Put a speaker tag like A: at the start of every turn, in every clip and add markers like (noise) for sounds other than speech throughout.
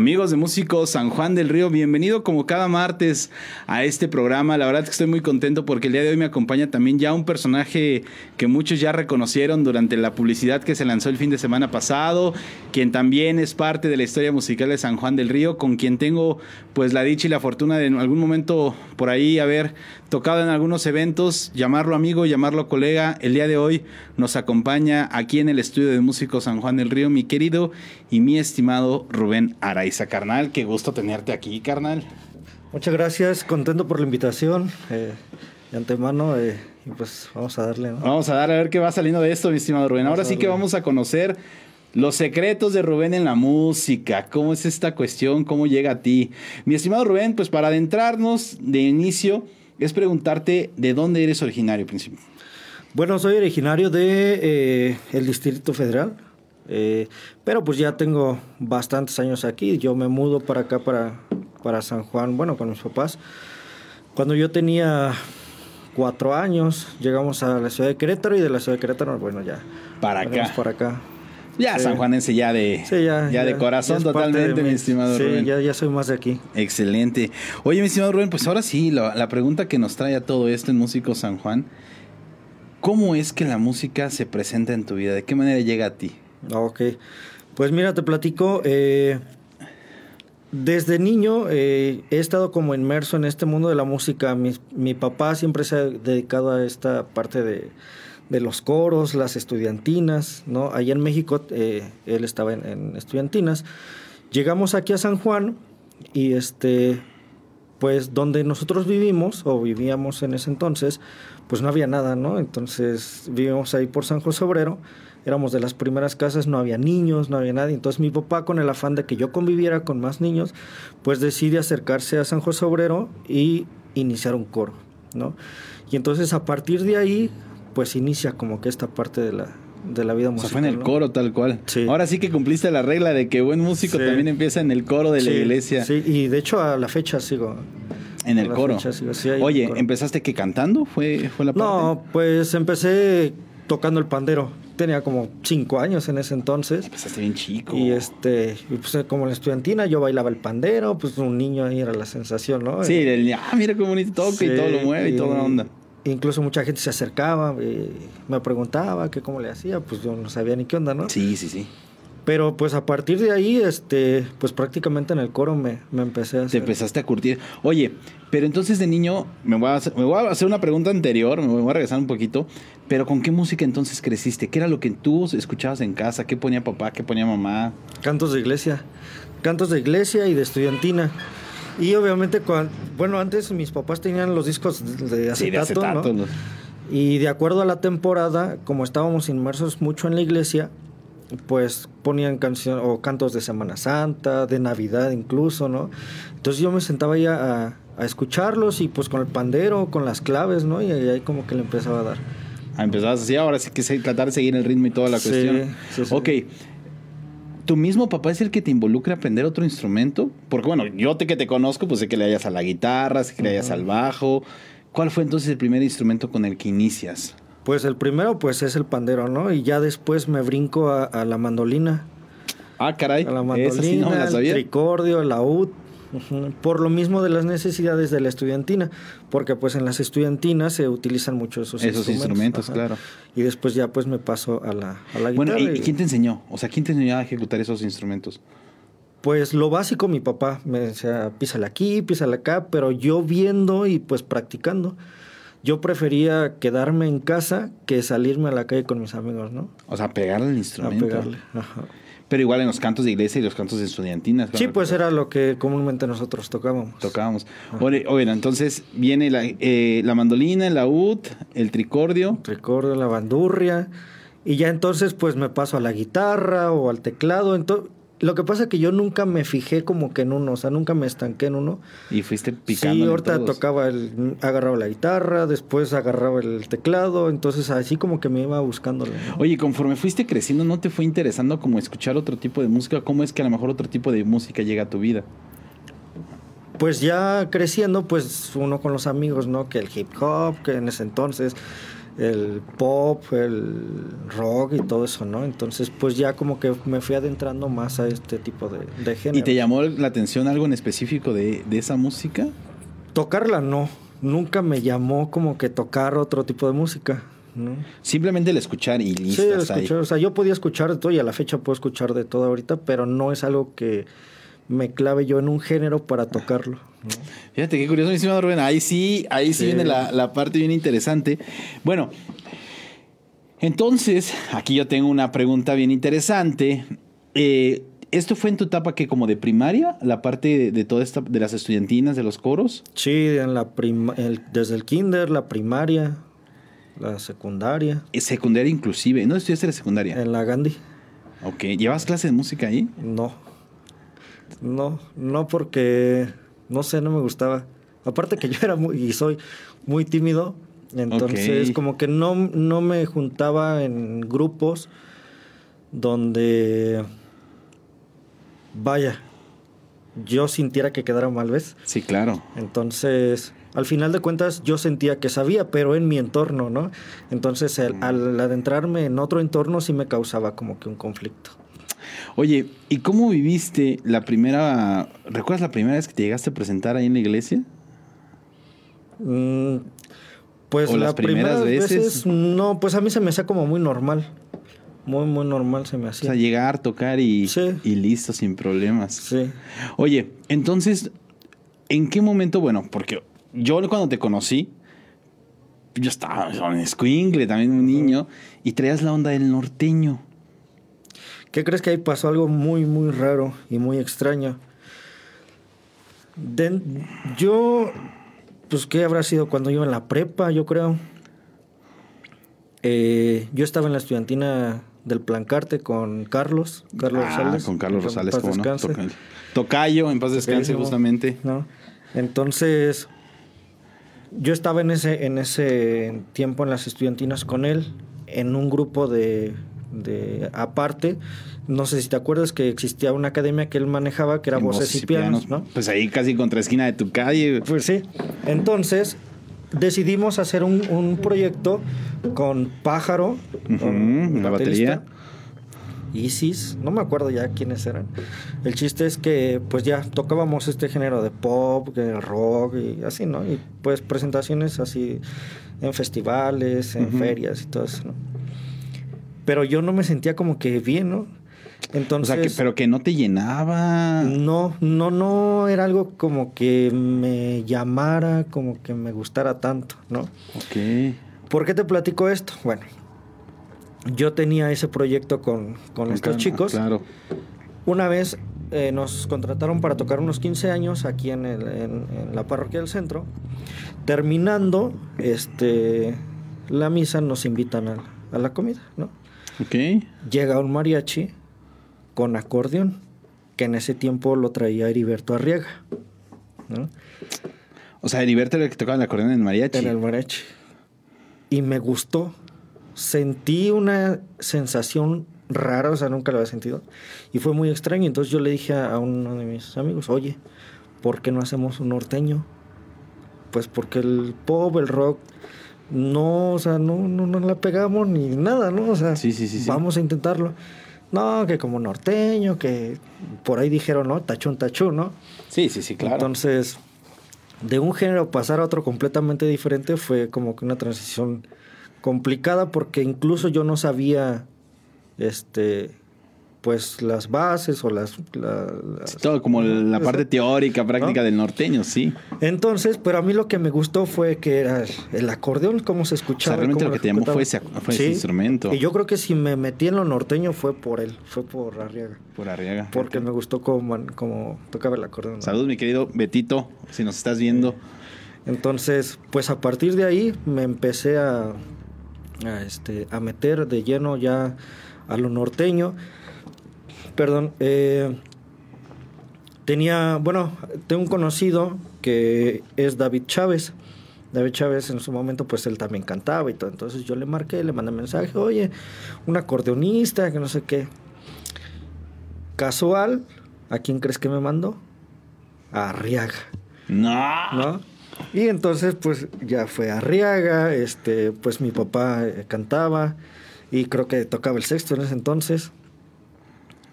A: Amigos de Músicos San Juan del Río, bienvenido como cada martes a este programa. La verdad es que estoy muy contento porque el día de hoy me acompaña también ya un personaje que muchos ya reconocieron durante la publicidad que se lanzó el fin de semana pasado, quien también es parte de la historia musical de San Juan del Río, con quien tengo pues la dicha y la fortuna de en algún momento por ahí haber tocado en algunos eventos, llamarlo amigo, llamarlo colega. El día de hoy nos acompaña aquí en el estudio de Músicos San Juan del Río mi querido y mi estimado Rubén Ara. Araiza, carnal. Qué gusto tenerte aquí, carnal.
B: Muchas gracias, contento por la invitación. Eh, de antemano, eh, y pues vamos a darle.
A: Vamos a dar a ver qué va saliendo de esto, mi estimado Rubén. Ahora sí que vamos a conocer los secretos de Rubén en la música. ¿Cómo es esta cuestión? ¿Cómo llega a ti? Mi estimado Rubén, pues para adentrarnos de inicio, es preguntarte de dónde eres originario, principio.
B: Bueno, soy originario de eh, el Distrito Federal, eh, pero pues ya tengo bastantes años aquí. Yo me mudo para acá, para, para San Juan, bueno, con mis papás. Cuando yo tenía cuatro años, llegamos a la ciudad de Querétaro y de la ciudad de Querétaro, bueno, ya.
A: Para acá.
B: Para acá.
A: Ya San Juanense ya de, ya, de corazón totalmente, mi, estimado
B: sí,
A: Rubén.
B: Ya, ya soy más de aquí.
A: Excelente. Oye, mi estimado Rubén, pues ahora sí, la, la pregunta que nos trae a todo esto en Músico San Juan, ¿cómo es que la música se presenta en tu vida? ¿De qué manera llega a ti?
B: Ok. Pues mira, te platico. Eh, desde niño eh, he estado como inmerso en este mundo de la música. Mi, papá siempre se ha dedicado a esta parte de, los coros, las estudiantinas, ¿no? Allá en México eh, él estaba en, en, estudiantinas. Llegamos aquí a San Juan y este, pues donde nosotros vivimos o vivíamos en ese entonces, pues no había nada, ¿no? Entonces vivimos ahí por San José Obrero éramos de las primeras casas, no había niños, no había nadie. Entonces mi papá, con el afán de que yo conviviera con más niños, pues decide acercarse a San José Obrero y iniciar un coro, ¿no? Y entonces a partir de ahí, pues inicia como que esta parte de la, de la vida musical.
A: O sea, fue en el coro tal cual. Sí. Ahora sí que cumpliste la regla de que buen músico también empieza en el coro de la iglesia.
B: Sí, y de hecho a la fecha sigo.
A: En el coro. Oye, ¿empezaste que cantando? ¿Fue, fue la parte?
B: No, pues empecé tocando el pandero tenía como cinco años en ese entonces.
A: Empezaste bien chico.
B: Y este, pues como en la estudiantina yo bailaba el pandero, pues un niño ahí era la sensación, ¿no?
A: Sí, el, ah, mira cómo bonito toca y todo lo mueve y, toda la onda.
B: Incluso mucha gente se acercaba, y me preguntaba que cómo le hacía, pues yo no sabía ni qué onda, ¿no?
A: Sí, sí, sí.
B: Pero pues a partir de ahí, este, pues prácticamente en el coro me, me empecé a hacer.
A: Te empezaste a curtir. Oye, pero entonces de niño, me voy, a hacer, me voy a hacer una pregunta anterior, me voy a regresar un poquito, pero ¿con qué música entonces creciste? ¿Qué era lo que tú escuchabas en casa? ¿Qué ponía papá? ¿Qué ponía mamá?
B: Cantos de iglesia. Cantos de iglesia y de estudiantina. Y obviamente, cuando, bueno, antes mis papás tenían los discos de acetato, ¿no? Y de acuerdo a la temporada, como estábamos inmersos mucho en la iglesia, pues ponían canciones o cantos de Semana Santa, de Navidad incluso, ¿no? Entonces yo me sentaba ya a, a escucharlos y pues con el pandero, con las claves, ¿no? Y ahí como que le empezaba a dar.
A: Ah, empezabas así, ahora sí que tratar de seguir el ritmo y toda la cuestión. Sí, sí. Ok. ¿Tu mismo papá es el que te involucra a aprender otro instrumento? Porque bueno, yo te que te conozco, pues sé que le hayas a la guitarra, sé que le hayas al bajo. ¿Cuál fue entonces el primer instrumento con el que inicias?
B: Pues el primero pues es el pandero, ¿no? Y ya después me brinco a, la mandolina.
A: Ah, caray.
B: A la mandolina, el tricordio, el laúd. Por lo mismo de las necesidades de la estudiantina, porque pues en las estudiantinas se utilizan mucho esos,
A: esos instrumentos. claro.
B: Y después ya pues me paso a la, a la
A: guitarra. Bueno, ¿y, quién te enseñó? O sea, ¿quién te enseñó a ejecutar esos instrumentos?
B: Pues lo básico mi papá, me decía, písale aquí, písale acá, pero yo viendo y pues practicando yo prefería quedarme en casa que salirme a la calle con mis amigos, ¿no?
A: O sea, pegarle el instrumento.
B: A pegarle, ajá.
A: Pero igual en los cantos de iglesia y los cantos de estudiantinas.
B: Sí, pues era lo que comúnmente nosotros tocábamos.
A: Tocábamos. Oye, entonces viene la, eh, la mandolina, el laúd, el tricordio.
B: El tricordio, la bandurria. Y ya entonces pues me paso a la guitarra o al teclado. Entonces, lo que pasa es que yo nunca me fijé como que en uno, o sea, nunca me estanqué en uno.
A: Y fuiste picando.
B: Sí, ahorita tocaba el, agarraba la guitarra, después agarraba el teclado, entonces así como que me iba buscándole.
A: Oye, conforme fuiste creciendo, ¿no te fue interesando como escuchar otro tipo de música? ¿Cómo es que a lo mejor otro tipo de música llega a tu vida?
B: Pues ya creciendo, pues uno con los amigos, ¿no? Que el hip hop, que en ese entonces el pop, el rock y todo eso, ¿no? Entonces, pues ya como que me fui adentrando más a este tipo de, de género.
A: ¿Y te llamó la atención algo en específico de, de esa música?
B: Tocarla no, nunca me llamó como que tocar otro tipo de música. ¿no?
A: Simplemente el escuchar y listo.
B: Sí, el escuchar, o sea, yo podía escuchar de todo y a la fecha puedo escuchar de todo ahorita, pero no es algo que me clave yo en un género para tocarlo. ¿no?
A: Fíjate qué curioso, mi estimado Rubén. Ahí sí, ahí sí,
B: Sí.
A: viene la, la parte bien interesante. Bueno, entonces, aquí yo tengo una pregunta bien interesante. Eh, ¿Esto fue en tu etapa que como de primaria? La parte de, de toda esta, de las estudiantinas, de los coros.
B: Sí, en la prima- el- desde el kinder, la primaria, la secundaria,
A: Eh, Secundaria inclusive. ¿No estudiaste la secundaria?
B: en la Gandhi.
A: Ok. ¿Llevas clase de música ahí?
B: No. No, no porque no sé, no me gustaba. Aparte que yo era muy y soy muy tímido, entonces como que no, no me juntaba en grupos donde vaya, yo sintiera que quedara mal, ¿ves?
A: Sí, claro.
B: Entonces, al final de cuentas, yo sentía que sabía, pero en mi entorno, ¿no? Entonces, al, al adentrarme en otro entorno sí me causaba como que un conflicto.
A: Oye, ¿y cómo viviste la primera... ¿Recuerdas la primera vez que te llegaste a presentar ahí en la iglesia?
B: Mm, pues
A: ¿O las
B: las
A: primeras veces?
B: veces? no, pues a mí se me hacía como muy normal. Muy, muy normal se me
A: O
B: hacía.
A: sea, llegar, tocar y,
B: Sí.
A: y listo, sin problemas.
B: Sí.
A: Oye, entonces, ¿en qué momento? Bueno, porque yo cuando te conocí, yo estaba en escuincle, también un niño, y traías la onda del norteño.
B: ¿Qué crees que ahí pasó algo muy, muy raro y muy extraño? De- yo, pues, ¿qué habrá sido cuando iba en la prepa? Yo creo. Eh, yo estaba en la estudiantina del Plancarte con Carlos, Carlos
A: Ah,
B: Rosales.
A: con Carlos Rosales,
B: paz
A: ¿cómo no? Tocayo, en paz descanse,
B: Tocayo.
A: justamente.
B: ¿no? Entonces, yo estaba en ese, en ese tiempo en las estudiantinas con él, en un grupo de, de aparte. No sé si te acuerdas que existía una academia que él manejaba, que era voces y pianos, ¿no?
A: Pues ahí casi contra esquina de tu calle.
B: Pues sí. Entonces, decidimos hacer un, un proyecto con Pájaro,
A: la batería.
B: Isis, no me acuerdo ya quiénes eran. El chiste es que pues ya tocábamos este género de pop, de rock y así, ¿no? Y pues presentaciones así en festivales, en ferias y todo eso, ¿no? Pero yo no me sentía como que bien, ¿no?
A: O
B: Entonces,
A: sea, que, pero que no te llenaba.
B: no, no, no era algo como que me llamara, como que me gustara tanto, ¿no?
A: Ok.
B: ¿Por qué te platico esto? Bueno, yo tenía ese proyecto con, con
A: Con
B: estos chicos.
A: Claro.
B: Una vez eh, nos contrataron para tocar unos 15 años aquí en, el- en- en la parroquia del centro. Terminando este, la misa, nos invitan a, a la comida, ¿no?
A: Ok.
B: Llega un mariachi con acordeón, que en ese tiempo lo traía Heriberto Arriaga, ¿no?
A: O sea, Heriberto era el que tocaba el acordeón en el mariachi.
B: En el mariachi. Y me gustó. Sentí una sensación rara, o sea, nunca lo había sentido. Y fue muy extraño. Entonces yo le dije a uno de mis amigos, oye, ¿por qué no hacemos un norteño? Pues porque el pop, el rock, no, o sea, no, no, no la pegamos ni nada, ¿no? O sea,
A: Sí, sí, sí,
B: vamos a intentarlo. No, que como norteño, que por ahí dijeron, ¿no? Tachón, tachón, ¿no?
A: Sí, sí, sí, claro.
B: Entonces, de un género pasar a otro completamente diferente fue como que una transición complicada porque incluso yo no sabía este pues las bases o las, la- las-
A: Sí, todo como la parte teórica, práctica
B: ¿No?
A: del norteño, sí.
B: entonces pero a mí lo que me gustó fue que era el acordeón cómo se escuchaba
A: O sea, realmente lo que te llamó fue ese- fue ese instrumento.
B: y yo creo que si me metí en lo norteño fue por él fue por Arriaga
A: Por Arriaga.
B: porque me gustó cómo, cómo tocaba el acordeón ¿no?
A: Salud, mi querido Betito, si nos estás viendo.
B: Entonces, pues a partir de ahí me empecé a, a, este, a meter de lleno ya a lo norteño. Perdón, eh, tenía, bueno, tengo un conocido que es David Chávez. David Chávez en su momento, pues él también cantaba y todo. Entonces yo le marqué, le mandé mensaje, oye, un acordeonista, que no sé qué. Casual, ¿a quién crees que me mandó? A Arriaga.
A: No.
B: ¿no? Y entonces, pues ya fue Arriaga, este, pues mi papá eh, cantaba y creo que tocaba el sexto en ese entonces.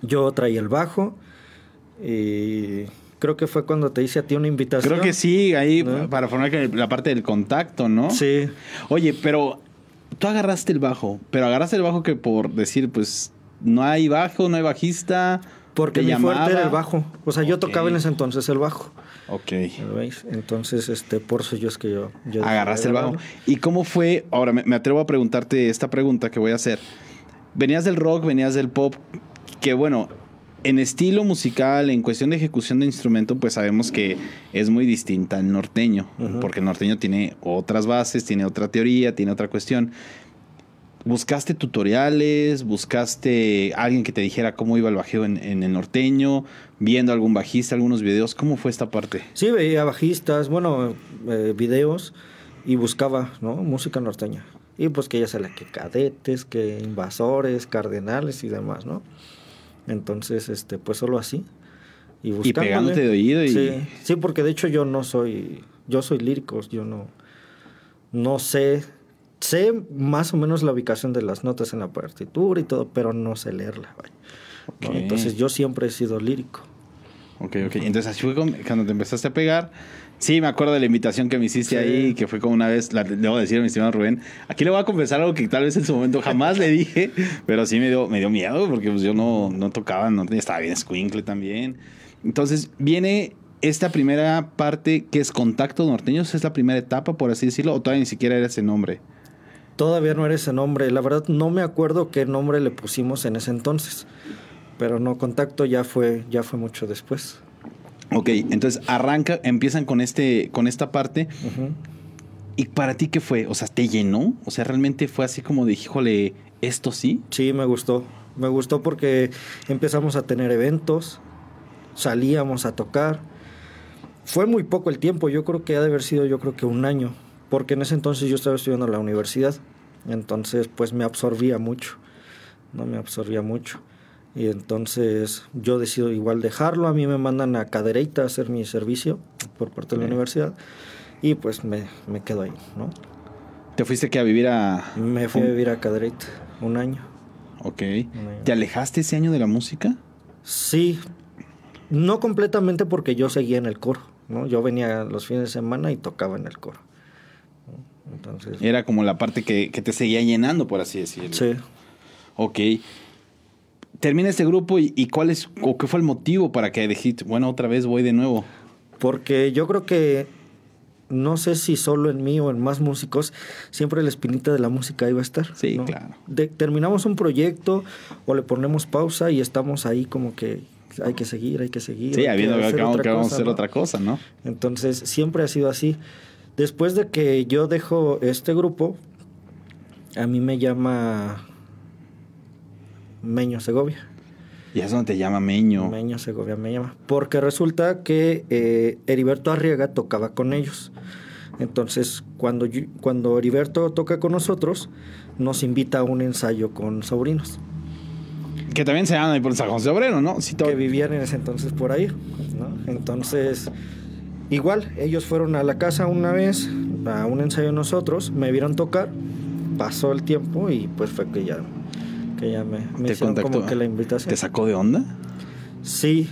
B: Yo traía el bajo y creo que fue cuando te hice a ti una invitación.
A: Creo que sí, ahí para formar la parte del contacto, ¿no?
B: Sí.
A: Oye, pero tú agarraste el bajo, pero agarraste el bajo que por decir, pues no hay bajo, no hay bajista.
B: Porque mi fuerte era el bajo. O sea, yo tocaba en ese entonces el bajo.
A: Ok.
B: ¿Veis? Entonces, este, por eso yo es que yo...
A: Agarraste el bajo. ¿Y cómo fue? Ahora, me, atrevo a preguntarte esta pregunta que voy a hacer. Venías del rock, venías del pop, que bueno, en estilo musical, en cuestión de ejecución de instrumento, pues sabemos que es muy distinta al norteño, porque el norteño tiene otras bases, tiene otra teoría, tiene otra cuestión. ¿Buscaste tutoriales? ¿Buscaste alguien que te dijera cómo iba el bajeo en, el norteño? ¿Viendo algún bajista, algunos videos? ¿Cómo fue esta parte?
B: Sí, veía bajistas, bueno, eh, videos y buscaba, ¿no? Música norteña. Y pues que ya sea que cadetes, que invasores, cardenales y demás, ¿no? Entonces, este, pues solo así.
A: Y, y pegándote de oído y...
B: Sí, sí, porque de hecho yo no soy, yo soy lírico, yo no, no sé sé más o menos la ubicación de las notas en la partitura y todo, pero no sé leerla. Entonces yo siempre he sido lírico.
A: Ok, ok. Entonces así fue cuando te empezaste a pegar. Sí, me acuerdo de la invitación que me hiciste ahí, que fue como una vez, la, debo decir a mi estimado Rubén, aquí le voy a confesar algo que tal vez en su momento jamás le dije, pero sí me dio, me dio miedo porque pues, yo no, no tocaba, no estaba bien squinkle también. Entonces viene esta primera parte que es Contacto Norteños, es la primera etapa, por así decirlo, o todavía ni siquiera era ese nombre.
B: Todavía no era ese nombre. La verdad no me acuerdo qué nombre le pusimos en ese entonces. Pero no, contacto ya fue, ya fue mucho después.
A: Ok, entonces arranca, empiezan con este, con esta parte. ¿Y para ti qué fue? O sea, ¿te llenó? O sea, realmente fue así como de, híjole, ¿esto sí?
B: Sí, me gustó. Me gustó porque empezamos a tener eventos, salíamos a tocar. Fue muy poco el tiempo, yo creo que ha de haber sido yo creo que un año porque en ese entonces yo estaba estudiando en la universidad, entonces pues me absorbía mucho, no me absorbía mucho. Y entonces yo decido igual dejarlo, a mí me mandan a Cadereyta a hacer mi servicio por parte de la universidad y pues me, me quedo ahí, ¿no?
A: ¿Te fuiste que a vivir a...?
B: Me fui a vivir a Cadereyta, un año.
A: Ok. ¿Te alejaste ese año de la música?
B: Sí, no completamente porque yo seguía en el coro, ¿no? Yo venía los fines de semana y tocaba en el coro.
A: Era como la parte que, te seguía llenando, por así decirlo.
B: Sí.
A: Ok. Termina este grupo y, cuál es, o qué fue el motivo para que dijiste, bueno, otra vez voy de nuevo.
B: Porque yo creo que, no sé si solo en mí o en más músicos, siempre la espinita de la música iba a estar.
A: Sí, claro.
B: terminamos un proyecto o le ponemos pausa y estamos ahí como que hay que seguir, hay que seguir.
A: Sí, habiendo que, vamos a hacer otra cosa, ¿no?
B: Entonces, siempre ha sido así. Después de que yo dejo este grupo, a mí me llama Meño Segovia.
A: ¿Y es donde te llama Meño?
B: Meño Segovia me llama. Porque resulta que eh, Heriberto Arriaga tocaba con ellos. Entonces, cuando, cuando Heriberto toca con nosotros, nos invita a un ensayo con sobrinos.
A: Que también se llaman ahí por San José Obrero, ¿no?
B: Que vivían en ese entonces por ahí. ¿no? Entonces Igual, ellos fueron a la casa una vez, a un ensayo nosotros, me vieron tocar, pasó el tiempo y pues fue que ya, que ya me, me hicieron como que la invitación.
A: ¿Te sacó de onda?
B: Sí,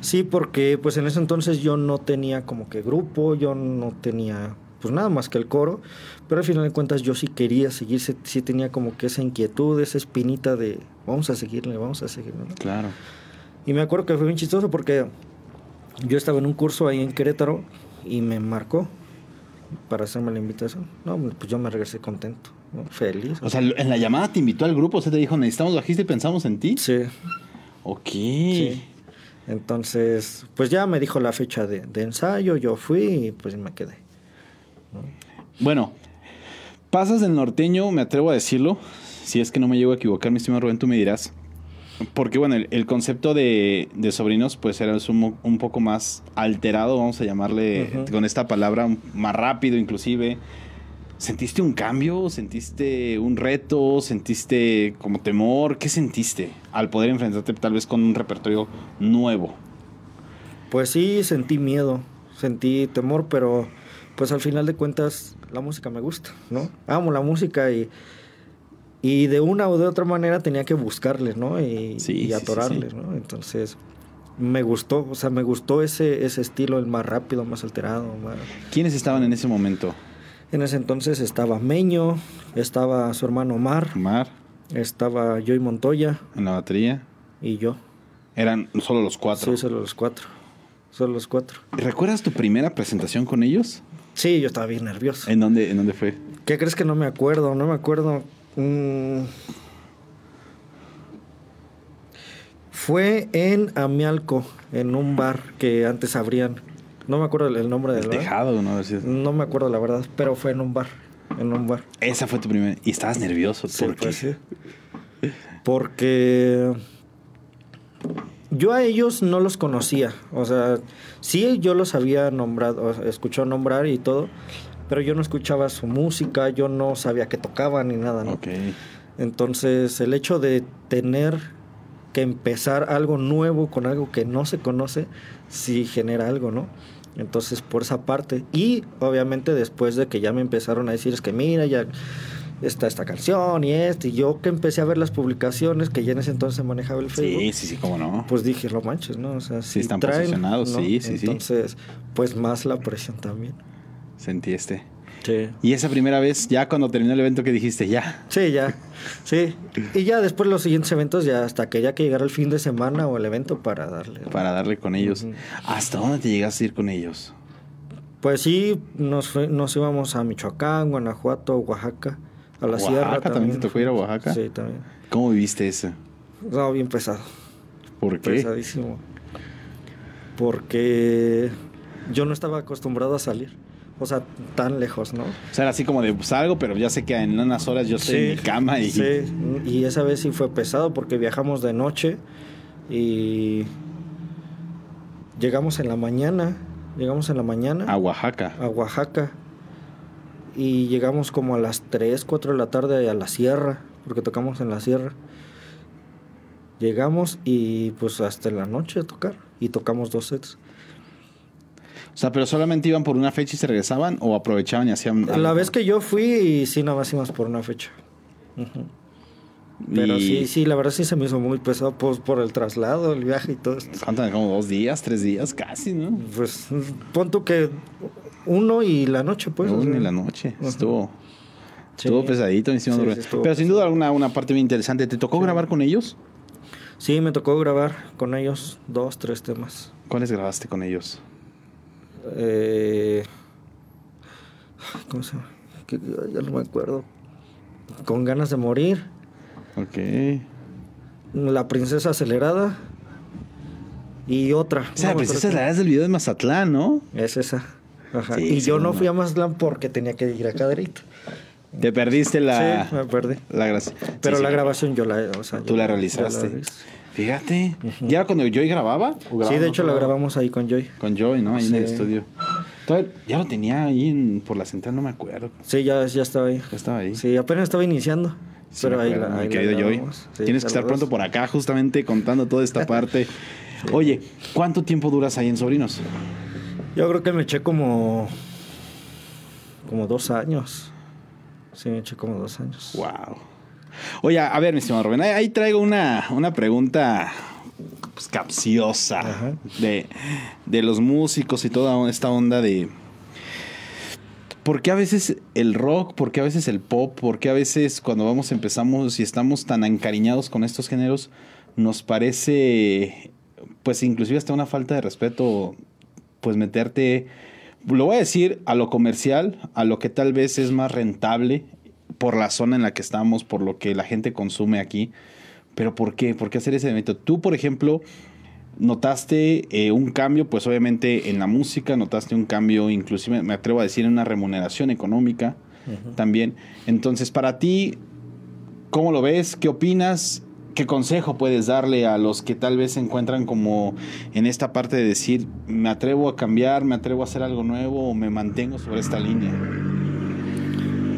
B: sí, porque pues en ese entonces yo no tenía como que grupo, yo no tenía pues nada más que el coro, pero al final de cuentas yo sí quería seguir, sí tenía como que esa inquietud, esa espinita de vamos a seguirle, vamos a seguirle.
A: Claro.
B: Y me acuerdo que fue bien chistoso porque yo estaba en un curso ahí en Querétaro y me marcó para hacerme la invitación. No, pues yo me regresé contento, feliz.
A: O sea, en la llamada te invitó al grupo, o sea, te dijo, necesitamos bajista y pensamos en ti.
B: Sí.
A: Ok.
B: Sí. Entonces, pues ya me dijo la fecha de, ensayo, yo fui y pues me quedé.
A: Bueno, pasas del norteño, me atrevo a decirlo, si es que no me llego a equivocar, mi estimado Rubén, tú me dirás. Porque bueno, el, concepto de, sobrinos pues era un, un, poco más alterado, vamos a llamarle con esta palabra, más rápido inclusive. ¿Sentiste un cambio? ¿Sentiste un reto? ¿Sentiste como temor? ¿Qué sentiste al poder enfrentarte tal vez con un repertorio nuevo?
B: Pues sí, sentí miedo, sentí temor, pero pues al final de cuentas la música me gusta, ¿no? Amo la música y, y de una o de otra manera tenía que buscarle, ¿no? Y,
A: Sí,
B: y
A: sí, sí,
B: atorarle,
A: sí.
B: ¿no? Entonces me gustó, o sea, me gustó ese, ese estilo, el más rápido, más alterado. Más...
A: ¿Quiénes estaban en ese momento?
B: En ese entonces estaba Meño, estaba su hermano Omar,
A: Mar,
B: estaba Joy Montoya
A: en la batería.
B: y yo.
A: Eran solo los cuatro.
B: Sí, solo los cuatro. Solo los cuatro.
A: ¿Recuerdas tu primera presentación con ellos?
B: Sí, yo estaba bien nervioso.
A: ¿En dónde, en dónde fue?
B: ¿Qué crees que no me acuerdo? No me acuerdo. Mm. Fue en Amialco, en un bar que antes abrían. No me acuerdo el, nombre del
A: El
B: bar.
A: tejado, ¿no?
B: No me acuerdo la verdad, pero fue en un bar. En un bar.
A: Esa fue tu primera. Y estabas nervioso.
B: Sí,
A: ¿Por qué?
B: pues sí. Porque yo a ellos no los conocía. O sea, sí yo los había nombrado, o sea, escuchado nombrar y todo, pero yo no escuchaba su música, yo no sabía que tocaban ni nada, ¿no? Entonces, el hecho de tener que empezar algo nuevo con algo que no se conoce, sí genera algo, ¿no? Entonces, por esa parte. Y obviamente después de que ya me empezaron a decir, es que mira, ya está esta canción y este, y yo que empecé a ver las publicaciones, que ya en ese entonces manejaba el Facebook,
A: Sí, sí, sí, cómo no.
B: pues dije, lo manches, ¿no? O sea, si
A: están
B: traen,
A: posicionados,
B: ¿no?
A: sí, sí, sí.
B: Entonces, pues más la presión también.
A: Sentiste.
B: Sí.
A: Y esa primera vez, ya cuando terminó el evento, que dijiste, ya.
B: Sí, ya. Sí. Y ya después los siguientes eventos, ya hasta que ya que llegara el fin de semana o el evento para darle. ¿no?
A: Para darle con ellos.
B: Ujú.
A: ¿Hasta dónde te llegaste a ir con ellos?
B: Pues sí, nos, nos íbamos a Michoacán, Guanajuato, Oaxaca, a la
A: ¿Oaxaca?
B: sierra.
A: ¿También te tocó ir a Oaxaca?
B: Sí, también.
A: ¿Cómo viviste eso?
B: No, bien pesado.
A: ¿Por qué?
B: Pesadísimo. Porque yo no estaba acostumbrado a salir. O sea, tan lejos, ¿no?
A: O sea, era así como de salgo, pero ya sé que en unas horas yo estoy en mi cama y.
B: Sí, y esa vez sí fue pesado porque viajamos de noche y llegamos en la mañana, llegamos en la mañana
A: A Oaxaca.
B: a Oaxaca y llegamos como a las 3, 4 de la tarde a la sierra, porque tocamos en la sierra. Llegamos y pues hasta la noche a tocar y tocamos dos sets.
A: O sea, pero solamente iban por una fecha y se regresaban o aprovechaban y hacían.
B: La vez que yo fui, y sí, nada más íbamos por una fecha. Pero
A: Y-
B: sí, sí, la verdad sí se me hizo muy pesado pues, por el traslado, el viaje y todo esto.
A: ¿Cuánto? Como dos días, tres días, casi, ¿no?
B: Pues pon tú que uno y la noche, pues. o
A: Uno
B: sea.
A: en la noche. Estuvo.
B: Sí.
A: Estuvo pesadito encima
B: Sí,
A: de-
B: sí, estuvo
A: Pero sin duda alguna una parte bien interesante. ¿Te tocó grabar con ellos?
B: Sí, me tocó grabar con ellos dos, tres temas.
A: ¿Cuáles grabaste con ellos?
B: Eh, ¿Cómo se llama? Que- Ya no me acuerdo. Con ganas de morir.
A: Ok.
B: La princesa acelerada. Y otra.
A: O sea,
B: No
A: la princesa
B: qué-
A: la del video de Mazatlán, ¿no?
B: Es esa. Ajá.
A: Sí,
B: y
A: sí,
B: yo no fui a Mazatlán porque tenía que ir a Caderito.
A: Te perdiste la.
B: Sí, me perdí.
A: La gracia.
B: Pero
A: Sí,
B: la grabación yo la, o sea,
A: Tú
B: yo
A: la realizaste.
B: hice.
A: Fíjate. ¿Y era cuando Joy grababa? ¿O
B: Sí, de hecho
A: lado?
B: grabamos ahí con Joy.
A: Con Joy, ¿no? Ahí en el estudio. Todavía- ya lo tenía ahí en- por la central, no me acuerdo.
B: Sí, ya, ya estaba ahí.
A: Ya estaba ahí.
B: Sí, apenas estaba iniciando.
A: Sí,
B: pero ahí la, ahí
A: querido Joy.
B: Sí,
A: Tienes que estar pronto por acá, justamente contando toda esta (laughs) parte. Oye, ¿cuánto tiempo duras ahí en Sobrinos?
B: Yo creo que me eché como. como dos años. Sí, me eché como dos años.
A: Wow. Oye, a ver, mi estimado Rubén, ahí, traigo una, una pregunta pues, capciosa
B: Ajá.
A: de, de los músicos y toda esta onda de... ¿Por qué a veces el rock? ¿Por qué a veces el pop? ¿Por qué a veces cuando vamos empezamos y estamos tan encariñados con estos géneros nos parece, pues inclusive hasta una falta de respeto, pues meterte, lo voy a decir, a lo comercial, a lo que tal vez es más rentable por la zona en la que estamos, por lo que la gente consume aquí. Pero ¿por qué? ¿Por qué hacer ese evento? Tú, por ejemplo, notaste eh, un cambio, pues obviamente en la música, notaste un cambio, inclusive me atrevo a decir, en una remuneración económica
B: Ujú.
A: también. Entonces, para ti, ¿cómo lo ves? ¿Qué opinas? ¿Qué consejo puedes darle a los que tal vez se encuentran como en esta parte de decir, me atrevo a cambiar, me atrevo a hacer algo nuevo o me mantengo sobre esta línea?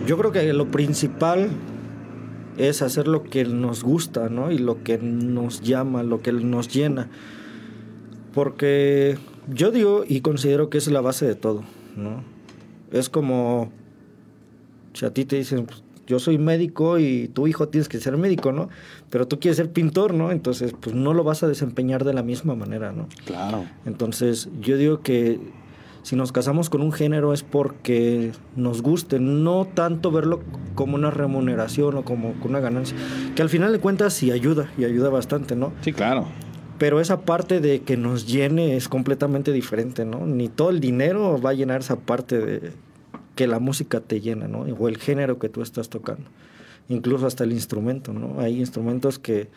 B: Yo creo que lo principal es hacer lo que nos gusta, ¿no? Y lo que nos llama, lo que nos llena. Porque yo digo y considero que es la base de todo, ¿no? Es como si a ti te dicen, pues, yo soy médico y tu hijo tienes que ser médico, ¿no? Pero tú quieres ser pintor, ¿no? Entonces, pues no lo vas a desempeñar de la misma manera, ¿no?
A: Claro.
B: Entonces, yo digo que si nos casamos con un género es porque nos guste, no tanto verlo como una remuneración o como una ganancia, que al final de cuentas sí ayuda y ayuda bastante, ¿no?
A: Sí, claro.
B: Pero esa parte de que nos llene es completamente diferente, ¿no? Ni todo el dinero va a llenar esa parte de, que la música te llena, ¿no? O el género que tú estás tocando. Incluso hasta el instrumento, ¿no? Hay instrumentos que,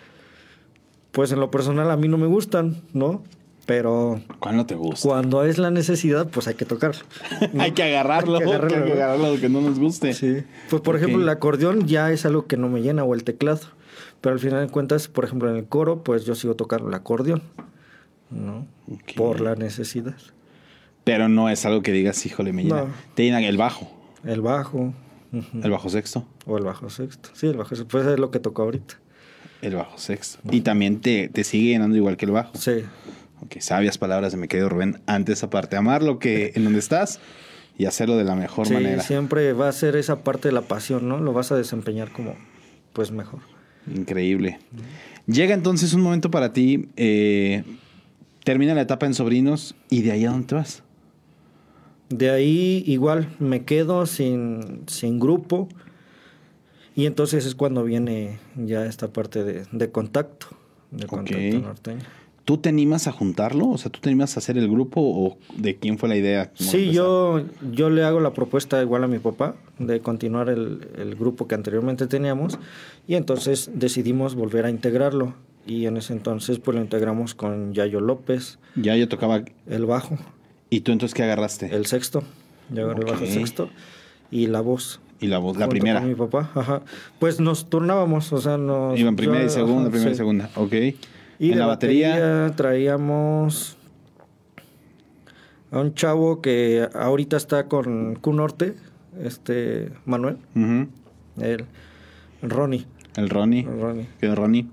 B: pues en lo personal a mí no me gustan, ¿no? Pero...
A: ¿Cuál no te gusta?
B: Cuando es la necesidad, pues hay que tocarlo. (laughs)
A: hay que agarrarlo. hay que agarrarlo, que agarrarlo que no nos guste.
B: Sí. Pues por ejemplo, el acordeón ya es algo que no me llena, o el teclado. Pero al final de cuentas, por ejemplo, en el coro, pues yo sigo tocando el acordeón, ¿no? Por la necesidad.
A: Pero no es algo que digas, híjole, me llena. Te llena el bajo.
B: El bajo.
A: El bajo sexto.
B: O el bajo sexto. Sí, el bajo sexto. Pues es lo que toco ahorita.
A: El bajo sexto. Y también te, te sigue llenando igual que el bajo.
B: Sí.
A: Ok, sabias palabras de mi querido Rubén. Antes, aparte, amar lo que (laughs) en donde estás y hacerlo de la mejor
B: sí,
A: manera.
B: Siempre va a ser esa parte de la pasión, ¿no? Lo vas a desempeñar como, pues, mejor.
A: Increíble. Llega entonces un momento para ti, eh, termina la etapa en sobrinos y de ahí a dónde te vas.
B: De ahí igual me quedo sin, sin grupo y entonces es cuando viene ya esta parte de, de contacto, de contacto norteño.
A: ¿Tú te animas a juntarlo? O sea, ¿tú te animas a hacer el grupo o de quién fue la idea?
B: Sí, yo, yo le hago la propuesta igual a mi papá de continuar el, el, grupo que anteriormente teníamos y entonces decidimos volver a integrarlo y en ese entonces pues lo integramos con Yayo López.
A: Yayo tocaba
B: el bajo.
A: ¿Y tú entonces qué agarraste?
B: El sexto. Yo agarré el bajo sexto y la voz.
A: Y la voz, la primera.
B: Con mi papá, ajá. Pues nos turnábamos, o sea, nos...
A: Iban primera y segunda, primera y segunda, ok.
B: Y en la batería? traíamos a un chavo que ahorita está con Q Norte, este Manuel. El Ronnie.
A: El Ronnie.
B: El Ronnie.
A: ¿Qué Ronnie?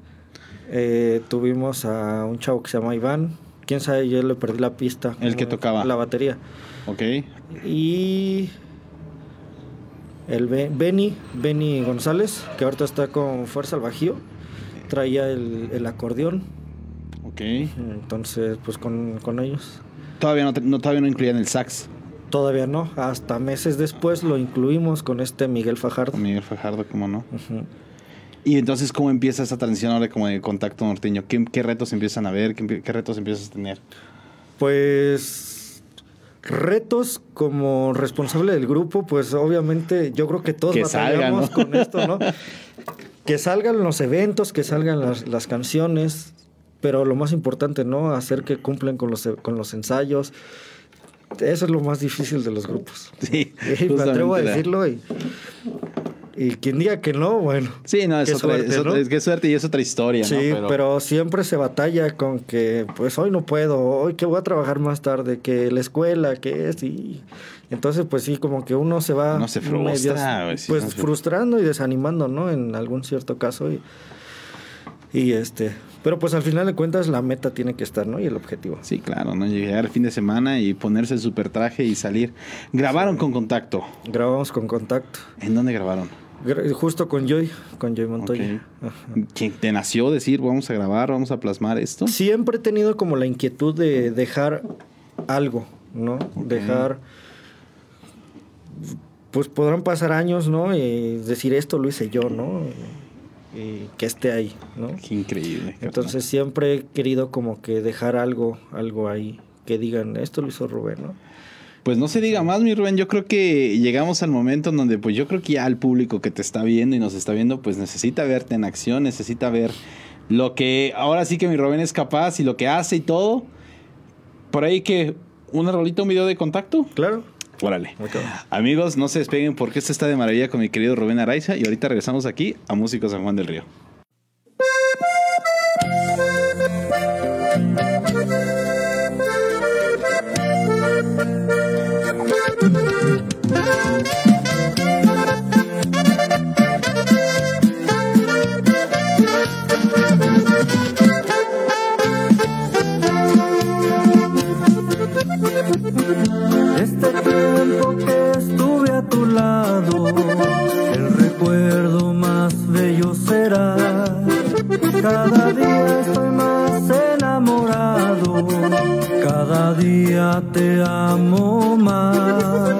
B: Eh, tuvimos a un chavo que se llama Iván. Quién sabe, yo le perdí la pista.
A: El que tocaba.
B: La batería.
A: Ok.
B: Y el Benny, Benny González, que ahorita está con Fuerza al Bajío. Traía el, el acordeón.
A: Ok.
B: Entonces, pues con, con ellos.
A: Todavía no, no, todavía no incluían el sax.
B: Todavía no, hasta meses después lo incluimos con este Miguel Fajardo.
A: Miguel Fajardo, ¿cómo no? Y entonces, ¿cómo empieza esa transición ahora como de contacto norteño? ¿Qué, qué retos empiezan a ver? ¿Qué, ¿Qué, retos empiezas a tener?
B: Pues retos como responsable del grupo, pues obviamente yo creo que todos
A: que batallamos
B: salgan, ¿no? con esto, ¿no? (laughs) que salgan los eventos, que salgan las, las, canciones, pero lo más importante, ¿no? Hacer que cumplen con los, con los ensayos. Eso es lo más difícil de los grupos.
A: Sí. (laughs)
B: me atrevo a decirlo y, y quien diga que no, bueno.
A: Sí, no, es, otra, suerte, es, ¿no? es que suerte y es otra historia,
B: sí,
A: ¿no?
B: Pero... pero... siempre se batalla con que, pues hoy no puedo, hoy que voy a trabajar más tarde, que la escuela, que es, y entonces, pues sí, como que uno se va.
A: No se frustra,
B: pues no se... frustrando y desanimando, ¿no? En algún cierto caso. Y, y este. Pero pues al final de cuentas la meta tiene que estar, ¿no? Y el objetivo.
A: Sí, claro, ¿no? Llegar el fin de semana y ponerse el super traje y salir. ¿Grabaron sí. con contacto?
B: Grabamos con contacto.
A: ¿En dónde grabaron?
B: Justo con Joy, con Joy Montoya.
A: Okay. ¿Quién te nació decir vamos a grabar, vamos a plasmar esto?
B: Siempre he tenido como la inquietud de dejar algo, ¿no? Okay. Dejar pues podrán pasar años, ¿no? Y decir esto lo hice yo, ¿no? Y que esté ahí, ¿no?
A: Qué increíble.
B: Entonces siempre he querido como que dejar algo, algo ahí, que digan, esto lo hizo Rubén, ¿no?
A: Pues no se diga más, mi Rubén. Yo creo que llegamos al momento en donde, pues yo creo que ya el público que te está viendo y nos está viendo, pues necesita verte en acción, necesita ver lo que ahora sí que mi Rubén es capaz y lo que hace y todo. Por ahí que una rolita, un video de contacto.
B: Claro.
A: Órale. Okay. Amigos, no se despeguen porque esto está de maravilla con mi querido Rubén Araiza y ahorita regresamos aquí a Músicos San Juan del Río.
C: este tiempo que estuve a tu lado, el recuerdo más bello será.
B: Cada día estoy más enamorado, cada día te amo más.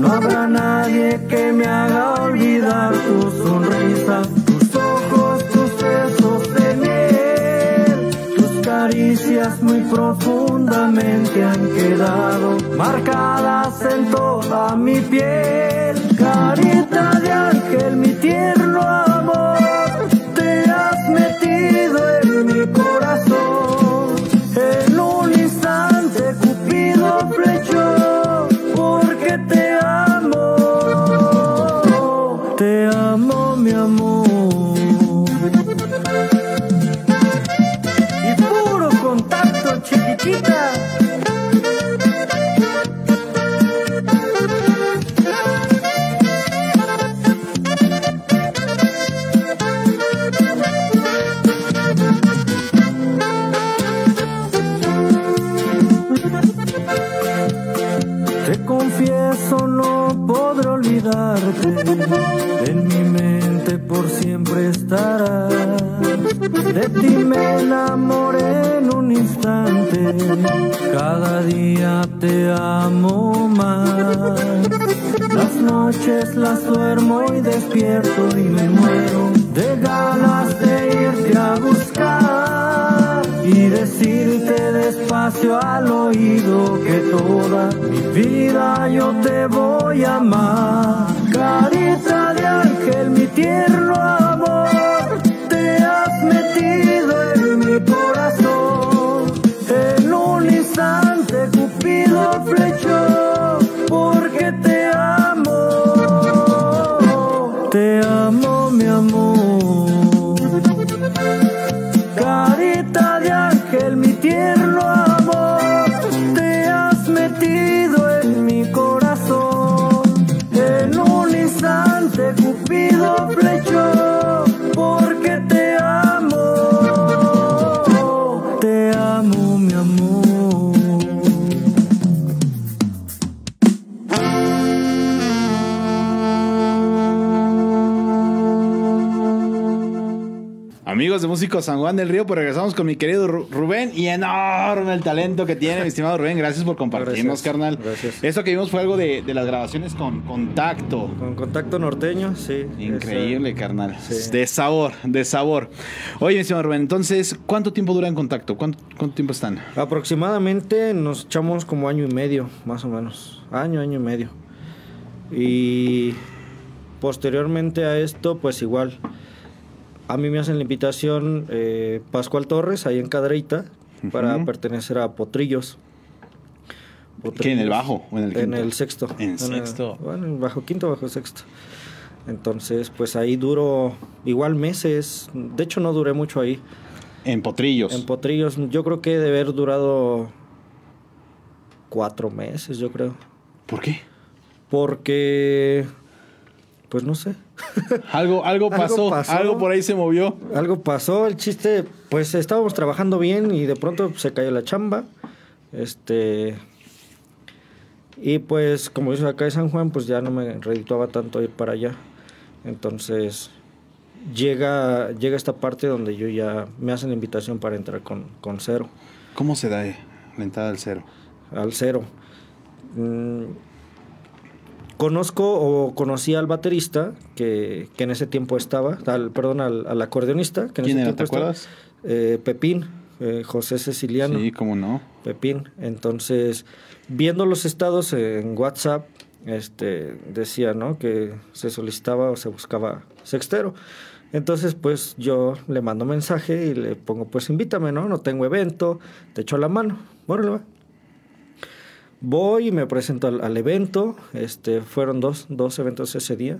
B: No habrá nadie que me haga olvidar tu sonrisa, tus ojos, tus besos de miel, tus caricias muy profundas profundamente han quedado marcadas en toda mi piel. Carita de ángel, mi tierno amor, te has metido en mi corazón. Noches las duermo y despierto y me muero de ganas de irte a buscar y decirte despacio al oído que toda mi vida yo te voy a amar. Carita de ángel, mi tierno amor, te has metido en mi corazón. En un instante Cupido flechó,
A: San Juan del Río, pues regresamos con mi querido Ru- Rubén y enorme el talento que tiene, mi estimado Rubén. Gracias por compartirnos,
B: Gracias,
A: carnal.
B: gracias.
A: Eso que vimos fue algo de, de las grabaciones con contacto.
B: Con contacto norteño, sí.
A: Increíble, carnal.
B: Sí.
A: De sabor, de sabor. Oye, mi estimado Rubén, entonces, ¿cuánto tiempo dura en contacto? ¿Cuánto, cuánto tiempo están?
B: Aproximadamente nos echamos como año y medio, más o menos. Año, año y medio. Y posteriormente a esto, pues igual. A mí me hacen la invitación eh, Pascual Torres, ahí en Cadreita, para pertenecer a Potrillos.
A: ¿Qué, en el bajo o en el
B: En
A: quinto?
B: el sexto.
A: En
B: el-
A: sexto.
B: bueno, en bajo quinto, bajo sexto. Entonces, pues ahí duro igual meses. De hecho, no duré mucho ahí.
A: En Potrillos.
B: En Potrillos, yo creo que debe haber durado cuatro meses, yo creo.
A: ¿Por qué?
B: Porque, pues no sé.
A: Algo, algo
B: Algo
A: pasó, algo por ahí se movió.
B: Algo pasó, el chiste, pues estábamos trabajando bien y de pronto se cayó la chamba. Este. Y pues, como dice acá de San Juan, pues ya no me redituaba tanto ir para allá. Entonces, llega, llega esta parte donde yo ya me hacen la invitación para entrar con, con cero.
A: ¿Cómo se da eh, la entrada al cero?
B: al cero. Mm, conozco o conocí al baterista que, que en ese tiempo estaba, al, perdón, al, al acordeonista. Que en
A: ¿Quién
B: ese
A: era?
B: tiempo
A: ¿Te
B: estaba,
A: acuerdas?
B: eh, Pepín, eh, José Ceciliano.
A: Sí, cómo no.
B: Pepín. Entonces, viendo los estados en WhatsApp, este decía, ¿no? Que se solicitaba o se buscaba sextero. Entonces, pues yo le mando mensaje y le pongo, pues invítame, ¿no? No tengo evento, te echo la mano. Va. Voy y me presento al, al evento. Este, fueron dos, dos eventos ese día.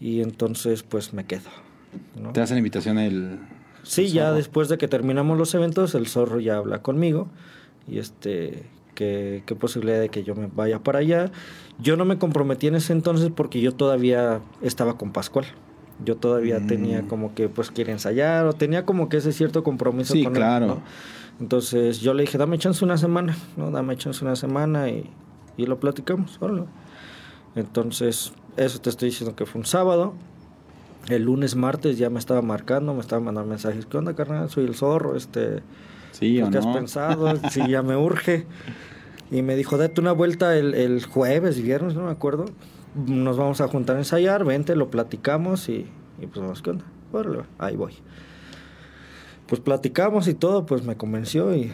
B: Y entonces, pues me quedo. ¿no?
A: Te hace la invitación el...
B: Sí,
A: el
B: ya después de que terminamos los eventos, el zorro ya habla conmigo y este que qué posibilidad de que yo me vaya para allá. Yo no me comprometí en ese entonces porque yo todavía estaba con Pascual. Yo todavía
A: Mm.
B: tenía como que pues quiere ensayar o tenía como que ese cierto compromiso
A: Sí,
B: con él,
A: claro.
B: ¿no? Entonces yo le dije, dame chance una semana, ¿no? Dame chance una semana y, y lo platicamos, órale. Entonces, eso te estoy diciendo que fue un sábado. el lunes, martes ya me estaba marcando, me estaba mandando mensajes. ¿Qué onda, carnal? Soy el zorro, este...
A: Sí,
B: ¿Qué has pensado? sí, ya me urge. Y me dijo, date una vuelta el, el, jueves, viernes, no me acuerdo. Nos vamos a juntar a ensayar, vente, lo platicamos y, y pues vamos, ¿qué onda? Órale, ahí voy. Pues platicamos y todo, pues me convenció y,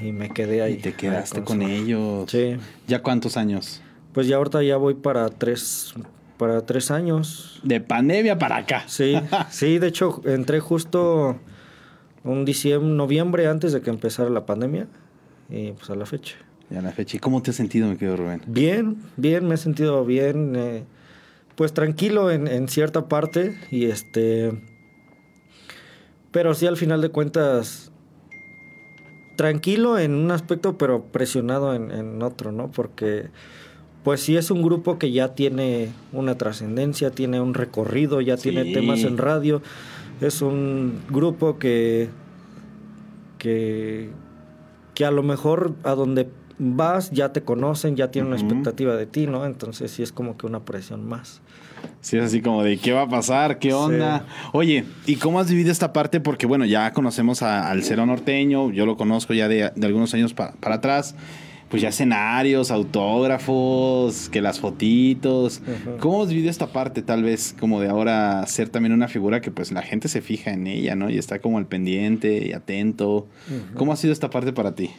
B: y me quedé ahí.
A: Y te quedaste con, con ellos.
B: Sí.
A: ¿Ya cuántos años?
B: Pues ya ahorita ya voy para tres, para tres años.
A: De pandemia para acá.
B: Sí, (laughs) sí, de hecho entré justo un diciembre, noviembre antes de que empezara la pandemia y pues a la fecha.
A: Ya a la fecha. ¿Y cómo te has sentido, mi querido Rubén?
B: Bien, bien, me he sentido bien, eh, pues tranquilo en, en, cierta parte y este, pero sí al final de cuentas tranquilo en un aspecto, pero presionado en, en otro, ¿no? Porque pues sí es un grupo que ya tiene una trascendencia, tiene un recorrido, ya sí. tiene temas en radio. Es un grupo que, que, que a lo mejor a donde vas ya te conocen, ya tienen uh -huh. una expectativa de ti, ¿no? Entonces sí es como que una presión más.
A: Sí, es así como de qué va a pasar, qué onda. Sí. Oye, ¿y cómo has vivido esta parte? Porque bueno, ya conocemos a, al Cero Norteño, yo lo conozco ya de, de algunos años pa, para atrás pues ya escenarios, autógrafos, que las fotitos. ¿Cómo has vivido esta parte tal vez como de ahora ser también una figura que pues la gente se fija en ella, ¿no? Y está como al pendiente y atento. ¿Cómo ha sido esta parte para ti?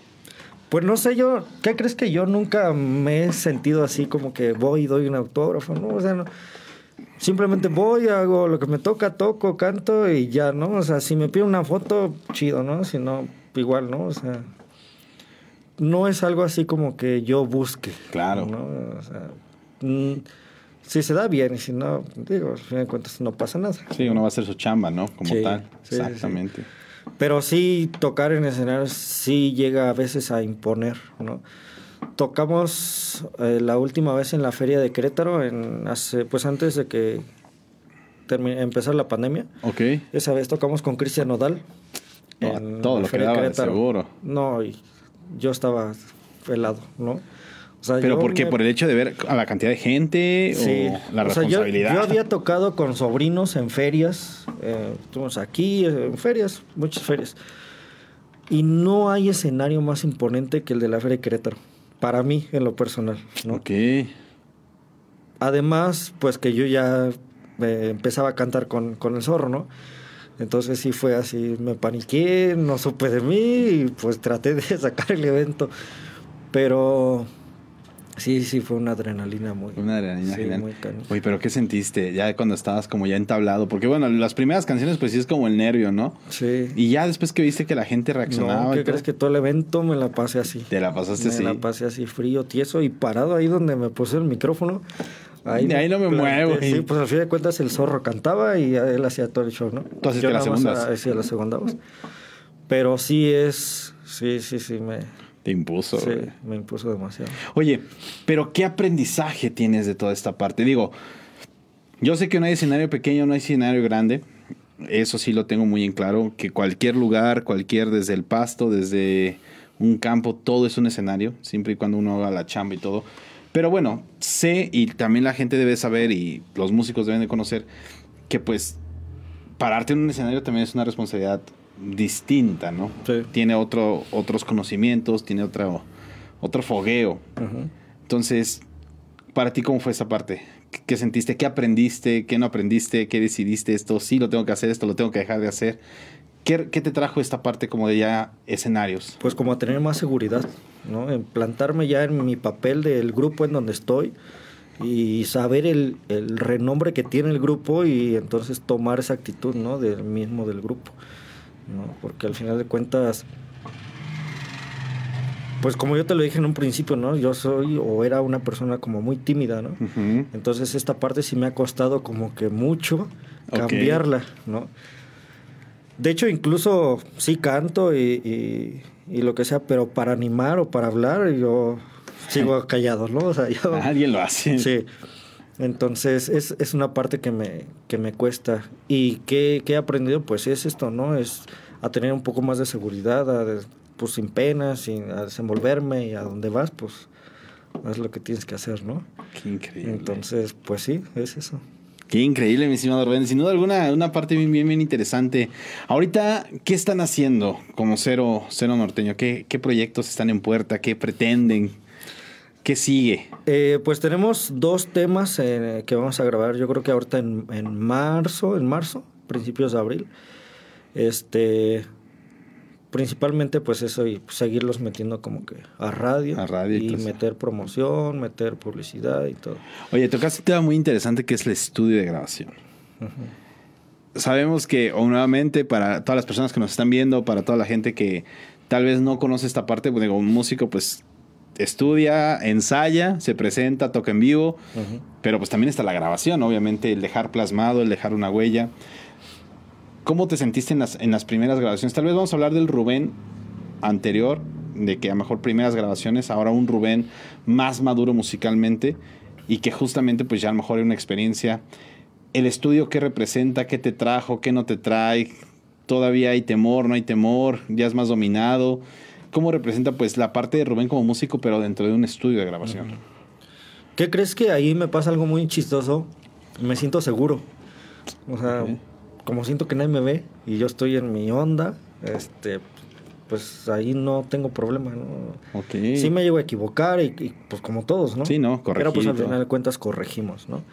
B: Pues no sé, yo, ¿qué crees que yo nunca me he sentido así como que voy y doy un autógrafo, ¿no? O sea, no, simplemente voy, hago lo que me toca, toco, canto y ya, ¿no? O sea, si me pide una foto, chido, ¿no? Si no, igual, ¿no? O sea, no es algo así como que yo busque.
A: Claro.
B: ¿no? O sea, mm, si se da bien y si no, digo, al fin de cuentas no pasa nada.
A: Sí, uno va a hacer su chamba, ¿no? Como
B: sí,
A: tal.
B: Sí,
A: Exactamente.
B: Sí. Pero sí, tocar en escenarios sí llega a veces a imponer, ¿no? Tocamos eh, la última vez en la feria de Querétaro, en hace, pues antes de que empezara la pandemia.
A: Ok.
B: Esa vez tocamos con Cristian Nodal.
A: No, todo lo que daba, seguro.
B: No, y yo estaba helado, ¿no?
A: O sea, ¿Pero por qué? Me... ¿Por el hecho de ver a la cantidad de gente sí. o la o responsabilidad?
B: Yo, yo, había tocado con sobrinos en ferias, eh, estuvimos aquí en ferias, muchas ferias, y no hay escenario más imponente que el de la Feria de Querétaro, para mí, en lo personal. ¿no?
A: Ok.
B: Además, pues que yo ya eh, empezaba a cantar con, con el zorro, ¿no? Entonces sí fue así, me paniqué, no supe de mí y pues traté de (laughs) sacar el evento. Pero sí, sí fue una adrenalina muy...
A: Una adrenalina sí, muy Oye, pero ¿qué sentiste ya cuando estabas como ya entablado? Porque bueno, las primeras canciones pues sí es como el nervio, ¿no?
B: Sí.
A: Y ya después que viste que la gente reaccionaba...
B: No, ¿qué crees que todo el evento me la pasé así?
A: Te la pasaste
B: me
A: así.
B: Me la pasé así frío, tieso y parado ahí donde me puse el micrófono.
A: Ahí, de ahí no me muevo.
B: Sí, pues al fin de cuentas el zorro cantaba y él hacía todo el show, ¿no?
A: Tú haces que las segundas.
B: Hacía las segundas. Pero sí es. Sí, sí, sí. Me,
A: Te impuso.
B: Sí, me impuso demasiado.
A: Oye, pero ¿qué aprendizaje tienes de toda esta parte? Digo, yo sé que no hay escenario pequeño, no hay escenario grande. Eso sí lo tengo muy en claro. Que cualquier lugar, cualquier, desde el pasto, desde un campo, todo es un escenario, siempre y cuando uno haga la chamba y todo. Pero bueno, sé y también la gente debe saber y los músicos deben de conocer que pues pararte en un escenario también es una responsabilidad distinta, ¿no?
B: Sí.
A: Tiene otro, otros conocimientos, tiene otro, otro fogueo. Entonces, para ti, ¿cómo fue esa parte? ¿Qué sentiste? ¿Qué aprendiste? ¿Qué no aprendiste? ¿Qué decidiste? Esto sí lo tengo que hacer, esto lo tengo que dejar de hacer. ¿Qué, ¿Qué, te trajo esta parte como de ya escenarios?
B: Pues como a tener más seguridad, ¿no? En plantarme ya en mi papel del grupo en donde estoy y saber el, el renombre que tiene el grupo y entonces tomar esa actitud, ¿no? Del mismo del grupo, ¿no? Porque al final de cuentas, pues como yo te lo dije en un principio, ¿no? Yo soy o era una persona como muy tímida, ¿no? Uh -huh. Entonces esta parte sí me ha costado como que mucho cambiarla, okay. ¿no? De hecho, incluso sí canto y, y, y, lo que sea, pero para animar o para hablar, yo sigo (laughs) callado, ¿no? O sea, yo,
A: Alguien lo hace.
B: Sí. Entonces, es, es una parte que me, que me cuesta. ¿Y qué, qué, he aprendido? Pues es esto, ¿no? Es a tener un poco más de seguridad, a, pues sin penas, sin, a desenvolverme y a donde vas, pues es lo que tienes que hacer, ¿no?
A: Qué increíble.
B: Entonces, pues sí, es eso.
A: Qué increíble, mi estimado Rubén. Sin duda alguna, una parte bien, bien, bien interesante. Ahorita, ¿qué están haciendo como Cero, Cero Norteño? ¿Qué, ¿Qué proyectos están en puerta? ¿Qué pretenden? ¿Qué sigue?
B: Eh, pues tenemos dos temas eh, que vamos a grabar, yo creo que ahorita en, en marzo, en marzo, principios de abril. Este, principalmente pues eso y seguirlos metiendo como que a radio,
A: A radio y eso.
B: meter promoción, meter publicidad y todo.
A: Oye, tocaste un tema muy interesante que es el estudio de grabación. Sabemos que, o nuevamente, para todas las personas que nos están viendo, para toda la gente que tal vez no conoce esta parte, pues, digo, un músico pues estudia, ensaya, se presenta, toca en vivo, pero pues también está la grabación, obviamente, el dejar plasmado, el dejar una huella. ¿Cómo te sentiste en las, en las primeras grabaciones? Tal vez vamos a hablar del Rubén anterior, de que a lo mejor primeras grabaciones, ahora un Rubén más maduro musicalmente y que justamente pues ya a lo mejor era una experiencia. El estudio, ¿qué representa? ¿Qué te trajo? ¿Qué no te trae? ¿Todavía hay temor? ¿No hay temor? ¿Ya es más dominado? ¿Cómo representa pues la parte de Rubén como músico pero dentro de un estudio de grabación?
B: ¿Qué crees que ahí me pasa algo muy chistoso? Me siento seguro. O sea,
A: Ok.
B: como siento que nadie me ve y yo estoy en mi onda, este, pues ahí no tengo problema, ¿no?
A: Ok.
B: Sí me llego a equivocar y, y, pues como todos, ¿no?
A: Sí, ¿no?
B: Pero pues
A: Corregir
B: al final de cuentas corregimos, ¿no?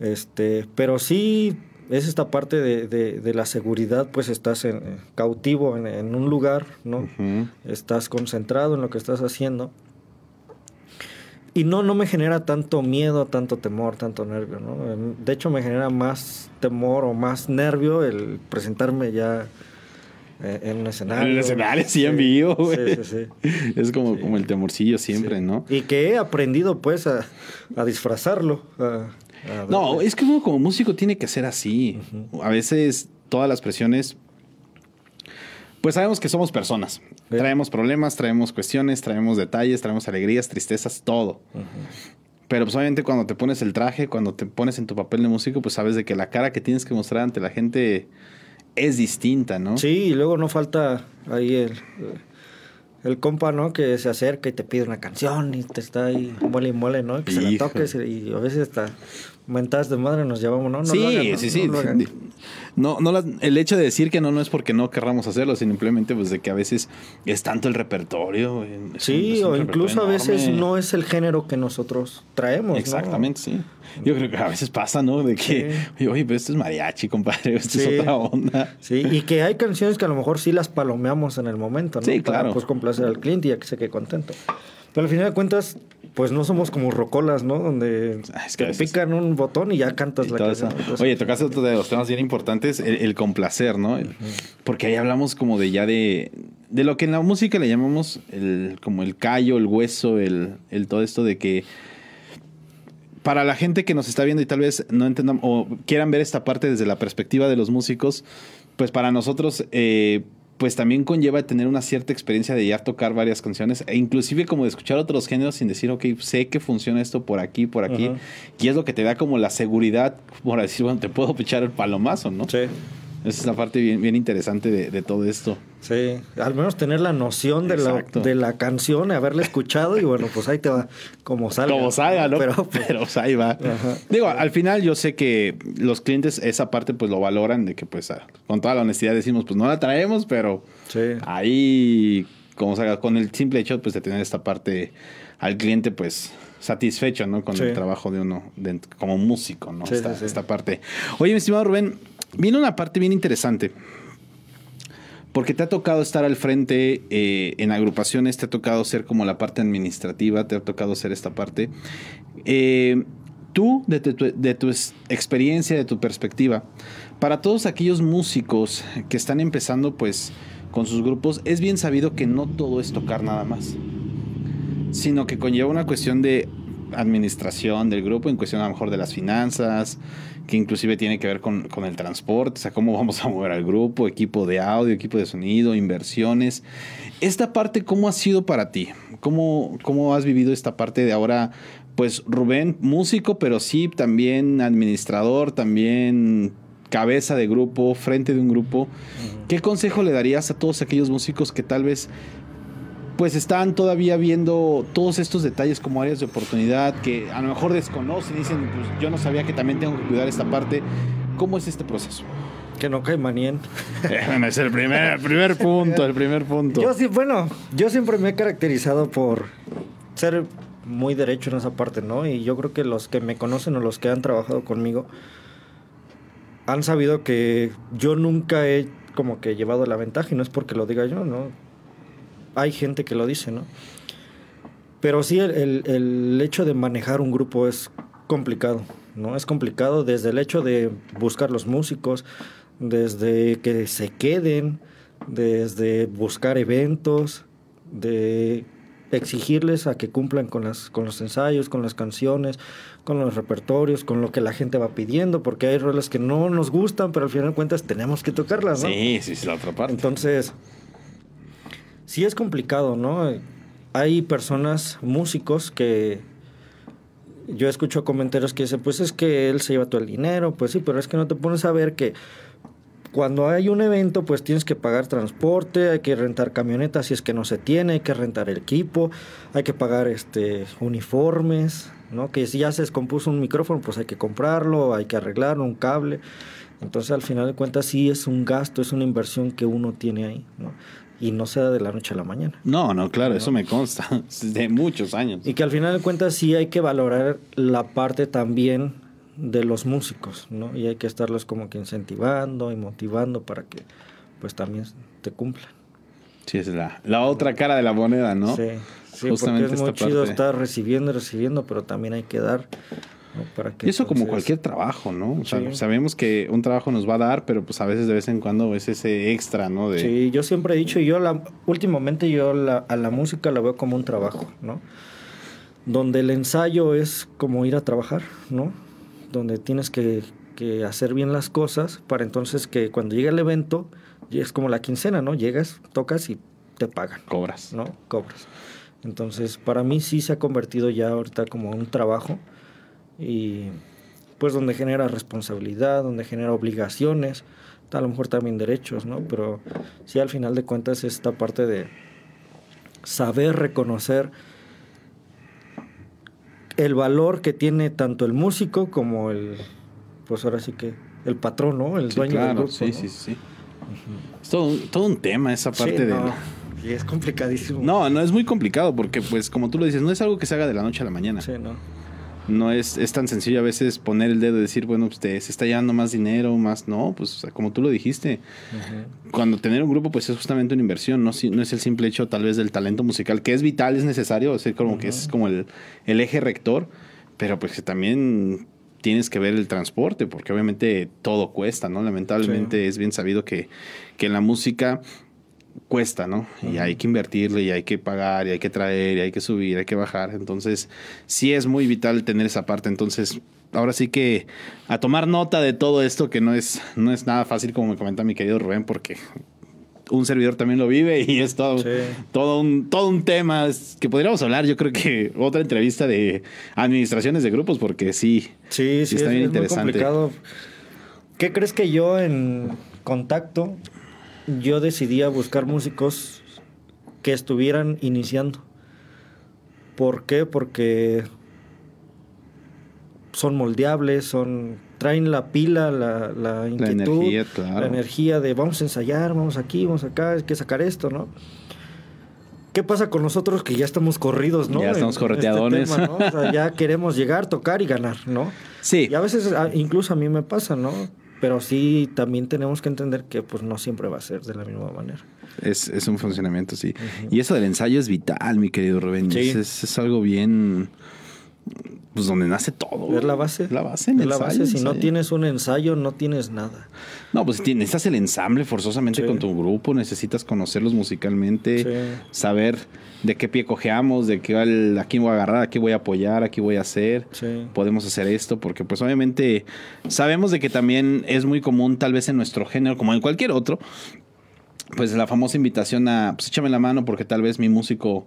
B: Este, pero sí es esta parte de, de- de la seguridad, pues estás en, eh, cautivo en, en un lugar, ¿no? Estás concentrado en lo que estás haciendo. Y no, no me genera tanto miedo, tanto temor, tanto nervio, ¿no? Em, De hecho, me genera más temor o más nervio el presentarme ya eh, en un escenario.
A: En el escenario, sí, en vivo,
B: Sí,
A: güey.
B: sí, sí.
A: Es como,
B: Sí.
A: como el temorcillo siempre,
B: Sí.
A: ¿no?
B: Y que he aprendido, pues, a, a disfrazarlo. a
A: No,
B: darle-
A: es que uno como músico tiene que ser así. A veces todas las presiones, pues sabemos que somos personas.
B: Sí.
A: Traemos problemas, traemos cuestiones, traemos detalles, traemos alegrías, tristezas, todo. Pero pues obviamente cuando te pones el traje, cuando te pones en tu papel de músico, pues sabes de que la cara que tienes que mostrar ante la gente es distinta, ¿no?
B: Sí, y luego no falta ahí el, el compa, ¿no? Que se acerca y te pide una canción y te está ahí mole y mole, ¿no? Que se la toques y a veces hasta mentadas de madre nos llevamos, ¿no? no
A: sí,
B: hagan, ¿no?
A: sí, sí.
B: No.
A: No, no la- el hecho de decir que no, no es porque no querramos hacerlo, sino simplemente pues de que a veces es tanto el repertorio.
B: Sí,
A: un
B: o incluso a veces no es el género que nosotros traemos, ¿no?
A: Exactamente, sí. Yo creo que a veces pasa, ¿no? De que, oye, oye, pero esto es mariachi, compadre, (laughs) esto
B: Sí.
A: es otra onda.
B: Sí, y que hay canciones que a lo mejor sí las palomeamos en el momento, ¿no?
A: Sí,
B: Para,
A: claro.
B: pues complacer al cliente y ya que se quede contento. Pero al final de cuentas, pues no somos como rocolas, ¿no? Donde
A: Ah, es que
B: te pican un botón y ya cantas
A: Y
B: la canción.
A: Oye, tocaste otro de los temas bien importantes, el, el complacer, ¿no? Porque ahí hablamos como de ya de, de lo que en la música le llamamos el, como el callo, el hueso, el, el todo esto de que para la gente que nos está viendo y tal vez no entendan o quieran ver esta parte desde la perspectiva de los músicos, pues para nosotros eh, pues también conlleva tener una cierta experiencia de ya tocar varias canciones e inclusive como de escuchar otros géneros sin decir, ok, sé que funciona esto por aquí, por aquí.
B: Ajá.
A: Y es lo que te da como la seguridad por decir, bueno, te puedo pichar el palomazo, ¿no?
B: Sí,
A: Esa es la parte bien, bien interesante de, de todo esto.
B: sí. Al menos tener la noción de la, de la canción, haberla escuchado y bueno, pues ahí te va como salga.
A: Como salga, ¿no?
B: Pero,
A: Pero,
B: pues,
A: pues, ahí va.
B: Ajá.
A: Digo, al final yo sé que los clientes esa parte pues lo valoran de que pues con toda la honestidad decimos pues no la traemos, pero
B: sí.
A: ahí como salga con el simple hecho pues de tener esta parte al cliente pues satisfecho, ¿no? Con
B: Sí.
A: el trabajo de uno de- como músico, ¿no?
B: Sí,
A: esta,
B: sí, sí.
A: esta parte. Oye, mi estimado Rubén, viene una parte bien interesante. Porque te ha tocado estar al frente eh, en agrupaciones, te ha tocado ser como la parte administrativa, te ha tocado ser esta parte. Eh, tú, de tu, de tu experiencia, de tu perspectiva, para todos aquellos músicos que están empezando pues con sus grupos, es bien sabido que no todo es tocar nada más, sino que conlleva una cuestión de administración del grupo, en cuestión a lo mejor de las finanzas, que inclusive tiene que ver con, con el transporte, o sea, cómo (laughs) vamos a mover al grupo, equipo de audio, equipo de sonido, inversiones. Esta parte, ¿cómo ha sido para ti? ¿Cómo, cómo has vivido esta parte de ahora? Pues Rubén, músico, pero sí también administrador, también cabeza de grupo, frente de un grupo. ¿Qué consejo le darías a todos aquellos músicos que tal vez pues están todavía viendo todos estos detalles como áreas de oportunidad que a lo mejor desconocen y dicen, pues yo no sabía que también tengo que cuidar esta parte. ¿Cómo es este proceso?
B: Que no cae manien. (laughs)
A: es el primer, primer punto, el primer punto.
B: Yo sí, bueno, yo siempre me he caracterizado por ser muy derecho en esa parte, ¿no? Y yo creo que los que me conocen o los que han trabajado conmigo han sabido que yo nunca he como que llevado la ventaja y no es porque lo diga yo, ¿no? Hay gente que lo dice, ¿no? Pero sí, el, el hecho de manejar un grupo es complicado, ¿no? Es complicado desde el hecho de buscar los músicos, desde que se queden, desde buscar eventos, de exigirles a que cumplan con, las, con los ensayos, con las canciones, con los repertorios, con lo que la gente va pidiendo, porque hay rolas que no nos gustan, pero al final de cuentas tenemos que tocarlas, ¿no?
A: Sí, sí, sí, la otra parte.
B: Entonces, sí es complicado, ¿no? Hay personas, músicos, que yo escucho comentarios que dicen, pues es que él se lleva todo el dinero, pues sí, pero es que no te pones a ver que cuando hay un evento, pues tienes que pagar transporte, hay que rentar camionetas si es que no se tiene, hay que rentar equipo, hay que pagar este uniformes, ¿no? Que si ya se descompuso un micrófono, pues hay que comprarlo, hay que arreglarlo, un cable. Entonces, al final de cuentas, sí es un gasto, es una inversión que uno tiene ahí, ¿no? Y no se da de la noche a la mañana.
A: No, no, claro, eso me consta, (laughs) de muchos años.
B: Y que al final de cuentas sí hay que valorar la parte también de los músicos, ¿no? Y hay que estarlos como que incentivando y motivando para que pues también te cumplan.
A: Sí, es la, la otra cara de la moneda, ¿no?
B: Sí, sí Justamente porque es muy chido estar recibiendo y recibiendo, pero también hay que dar. Para que
A: y eso como cualquier trabajo, ¿no? O sea, sabemos que un trabajo nos va a dar, pero pues a veces de vez en cuando es ese extra, ¿no? De...
B: Sí, yo siempre he dicho, yo la, últimamente yo la, a la música la veo como un trabajo, ¿no? Donde el ensayo es como ir a trabajar, ¿no? donde tienes que, hacer bien las cosas para entonces que cuando llegue el evento, es como la quincena, ¿no? Llegas, tocas y te pagan.
A: Cobras.
B: ¿No? Cobras. Entonces, para mí sí se ha convertido ya ahorita como un trabajo y pues donde genera responsabilidad, donde genera obligaciones, a lo mejor también derechos, ¿no? Pero sí al final de cuentas esta parte de saber reconocer el valor que tiene tanto el músico como el, pues ahora sí que el patrón, ¿no? El dueño del grupo.
A: Sí, sí, sí. Es todo un, todo un tema esa parte de...
B: Y es complicadísimo.
A: No, no es muy complicado porque, pues, como tú lo dices, no es algo que se haga de la noche a la mañana.
B: Sí, no
A: no es, es tan sencillo a veces poner el dedo y decir, bueno, usted se está llevando más dinero, más, no, pues como tú lo dijiste, cuando tener un grupo pues es justamente una inversión, no, no es el simple hecho tal vez del talento musical, que es vital, es necesario, es como que es como el, el eje rector, pero pues que también tienes que ver el transporte, porque obviamente todo cuesta, ¿no? Lamentablemente es bien sabido que, que la música cuesta, ¿no? Y hay que invertirle y hay que pagar y hay que traer y hay que subir, hay que bajar. Entonces, sí es muy vital tener esa parte. Entonces, ahora sí que a tomar nota de todo esto que no es, no es nada fácil como me comenta mi querido Rubén porque un servidor también lo vive y es todo, todo, un, todo un tema que podríamos hablar, yo creo que otra entrevista de administraciones de grupos porque sí,
B: sí, sí, está bien interesante. complicado. ¿Qué crees que yo en contacto yo decidí a buscar músicos que estuvieran iniciando. ¿Por qué? Porque son moldeables, son traen la pila, la, la inquietud, la energía, la energía de vamos a ensayar, vamos aquí, vamos acá, hay que sacar esto, ¿no? ¿Qué pasa con nosotros que ya estamos corridos, no?
A: Ya estamos este correteadones.
B: O sea, ya queremos llegar, tocar y ganar, ¿no?
A: Sí.
B: Y a veces, incluso a mí me pasa, ¿no? Pero sí también tenemos que entender que pues no siempre va a ser de la misma manera.
A: Es, es un funcionamiento, sí. Y eso del ensayo es vital, mi querido Rubén. Es, es, algo bien pues donde nace todo.
B: Es la base.
A: La base
B: en la base. Si no tienes un ensayo, no tienes nada.
A: No, pues necesitas el ensamble forzosamente con tu grupo, necesitas conocerlos musicalmente, saber de qué pie cojeamos, de qué aquí voy a agarrar, aquí voy a apoyar, aquí voy a hacer. Podemos hacer esto, porque pues obviamente sabemos de que también es muy común, tal vez en nuestro género, como en cualquier otro, pues la famosa invitación a, pues échame la mano porque tal vez mi músico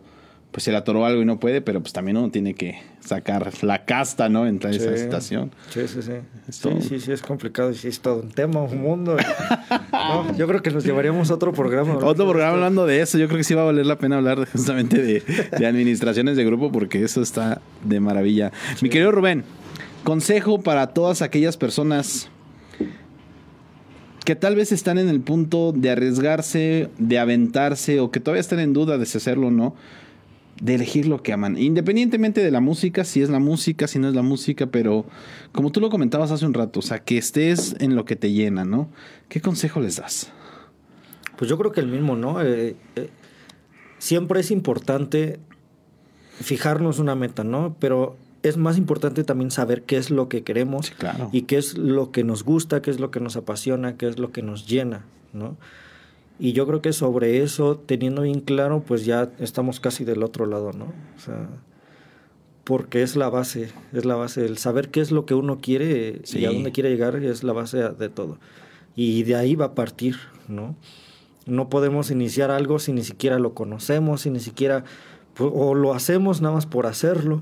A: pues se le atoró algo y no puede, pero pues también uno tiene que sacar la casta, ¿no? En esa situación.
B: Sí, sí, sí. Sí, sí, sí, es complicado sí es todo un tema, un mundo. (laughs) yo creo que nos llevaríamos otro programa.
A: Otro programa hablando de eso. Yo creo que sí va a valer la pena hablar justamente de, de (laughs) administraciones de grupo porque eso está de maravilla. Mi querido Rubén, consejo para todas aquellas personas que tal vez están en el punto de arriesgarse, de aventarse o que todavía están en duda de si hacerlo o no, de elegir lo que aman. Independientemente de la música, si es la música, si no es la música, pero como tú lo comentabas hace un rato, o sea, que estés en lo que te llena, ¿no? ¿Qué consejo les das?
B: Pues yo creo que el mismo, ¿no? Eh, eh, siempre es importante fijarnos una meta, ¿no? Pero es más importante también saber qué es lo que queremos y qué es lo que nos gusta, qué es lo que nos apasiona, qué es lo que nos llena, ¿no? Y yo creo que sobre eso, teniendo bien claro, pues ya estamos casi del otro lado, ¿no? O sea, porque es la base, es la base, el saber qué es lo que uno quiere y a dónde quiere llegar es la base de todo. Y de ahí va a partir, ¿no? No podemos iniciar algo si ni siquiera lo conocemos, si ni siquiera, o lo hacemos nada más por hacerlo,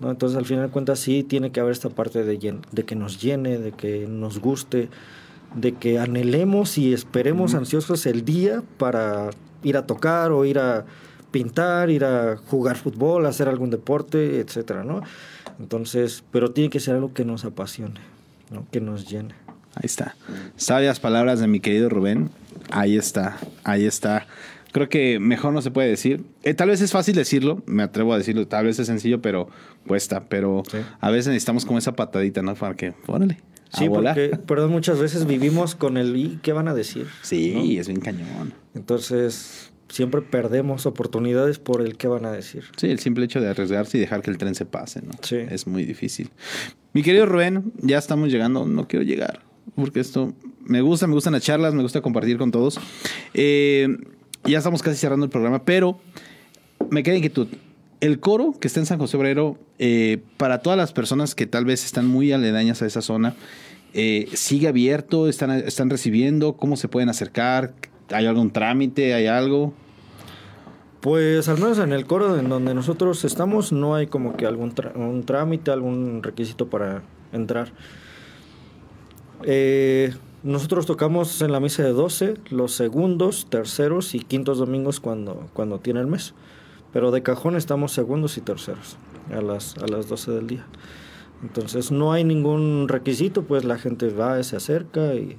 B: ¿no? Entonces, al final de cuentas, sí tiene que haber esta parte de, de que nos llene, de que nos guste, de que anhelemos y esperemos ansiosos el día para ir a tocar o ir a pintar, ir a jugar fútbol, hacer algún deporte, etcétera, ¿no? Entonces, pero tiene que ser algo que nos apasione, ¿no? Que nos llene.
A: Ahí está. Sabias palabras de mi querido Rubén. Ahí está, ahí está. Creo que mejor no se puede decir. Eh, tal vez es fácil decirlo, me atrevo a decirlo, tal vez es sencillo, pero cuesta. Pero a veces necesitamos como esa patadita, ¿no? Para que, órale.
B: Sí, porque, perdón, muchas veces vivimos con el ¿y qué van a decir?
A: Sí, es bien cañón.
B: Entonces, siempre perdemos oportunidades por el qué van a decir.
A: Sí, el simple hecho de arriesgarse y dejar que el tren se pase, ¿no? Sí. Es muy difícil. Mi querido Rubén, ya estamos llegando, no quiero llegar, porque esto me gusta, me gustan las charlas, me gusta compartir con todos. Eh, ya estamos casi cerrando el programa, pero me queda inquietud. El coro que está en San José Obrero, eh, para todas las personas que tal vez están muy aledañas a esa zona, eh, ¿sigue abierto? ¿Están, ¿Están recibiendo? ¿Cómo se pueden acercar? ¿Hay algún trámite? ¿Hay algo?
B: Pues al menos en el coro en donde nosotros estamos no hay como que algún un trámite, algún requisito para entrar. Eh, nosotros tocamos en la misa de 12 los segundos, terceros y quintos domingos cuando, cuando tiene el mes. Pero de cajón estamos segundos y terceros a las, a las 12 del día. Entonces no hay ningún requisito, pues la gente va, se acerca y,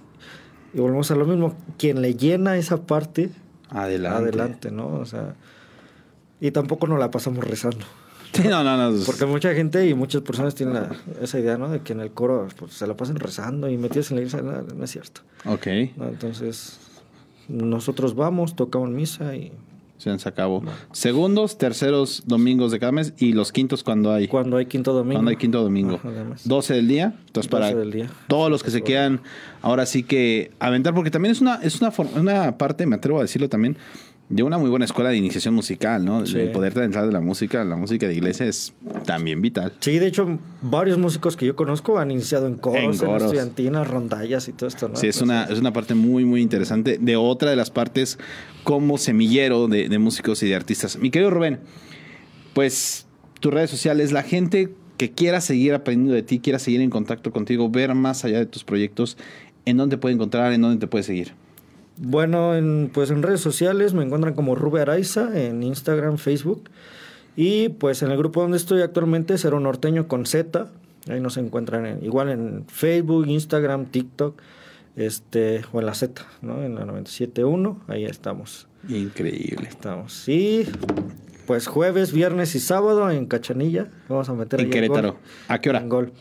B: y volvemos a lo mismo. Quien le llena esa parte,
A: adelante.
B: adelante, ¿no? O sea, y tampoco nos la pasamos rezando.
A: no, no, no.
B: Porque mucha gente y muchas personas tienen esa idea, ¿no? De que en el coro pues, se la pasan rezando y metidos en la iglesia. No, es cierto.
A: Ok.
B: Entonces, nosotros vamos, tocamos misa y...
A: Se acabó. Segundos, terceros domingos de cada mes y los quintos cuando hay.
B: Cuando hay quinto domingo.
A: Cuando hay quinto domingo. 12 del día. Entonces, para todos los que se quedan, ahora sí que aventar, porque también es una, es una, una parte, me atrevo a decirlo también, de una muy buena escuela de iniciación musical, ¿no? El poder entrar de la música, la música de iglesia es también vital.
B: Sí, de hecho, varios músicos que yo conozco han iniciado en coros, en, estudiantinas, rondallas y todo esto, ¿no?
A: Sí, es una, es una parte muy, muy interesante de otra de las partes como semillero de, de músicos y de artistas. Mi querido Rubén, pues tus redes sociales, la gente que quiera seguir aprendiendo de ti, quiera seguir en contacto contigo, ver más allá de tus proyectos, ¿en dónde puede encontrar, en dónde te puede seguir?
B: Bueno, en, pues en redes sociales me encuentran como Rube Araiza, en Instagram, Facebook. Y pues en el grupo donde estoy actualmente, Cero Norteño con Z. Ahí nos encuentran igual en Facebook, Instagram, TikTok, este, o en la Z, ¿no? En la 97.1, ahí estamos.
A: Increíble.
B: Estamos. Y pues jueves, viernes y sábado en Cachanilla. Vamos a meter
A: En Querétaro. ¿A qué hora?
B: En gol.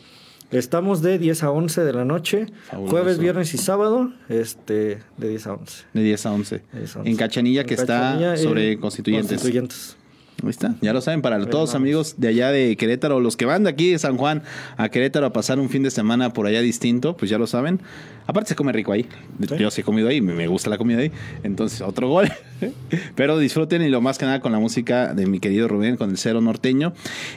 B: Estamos de 10 a 11 de la noche, jueves, viernes y sábado, este, de 10 a 11.
A: De 10 a 11. En Cachanilla, que está sobre Constituyentes.
B: Constituyentes.
A: Ahí está, ya lo saben, para todos amigos de allá de Querétaro, los que van de aquí de San Juan a Querétaro a pasar un fin de semana por allá distinto, pues ya lo saben. Aparte se come rico ahí. Yo sí he comido ahí, me gusta la comida ahí. Entonces, otro gol. (laughs) Pero disfruten y lo más que nada con la música de mi querido Rubén, con el cero norteño.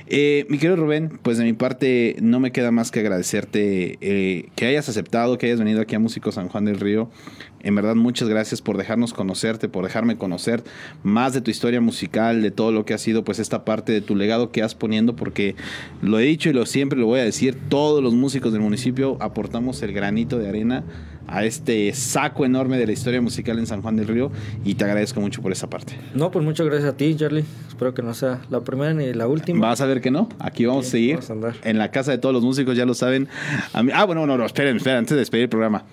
A: Eh, mi querido Rubén, pues de mi parte no me queda más que agradecerte eh, que hayas aceptado, que hayas venido aquí a Músico San Juan del Río En verdad, muchas gracias por dejarnos conocerte, por dejarme conocer más de tu historia musical, de todo lo que ha sido, pues, esta parte de tu legado que has poniendo, porque lo he dicho y lo siempre lo voy a decir, todos los músicos del municipio aportamos el granito de arena a este saco enorme de la historia musical en San Juan del Río y te agradezco mucho por esa parte.
B: No, pues muchas gracias a ti, Charlie. Espero que no sea la primera ni la última.
A: Vas a ver que no. Aquí vamos a seguir. en la casa de todos los músicos, ya lo saben. ah, bueno, no, no, esperen, esperen, antes de despedir el programa.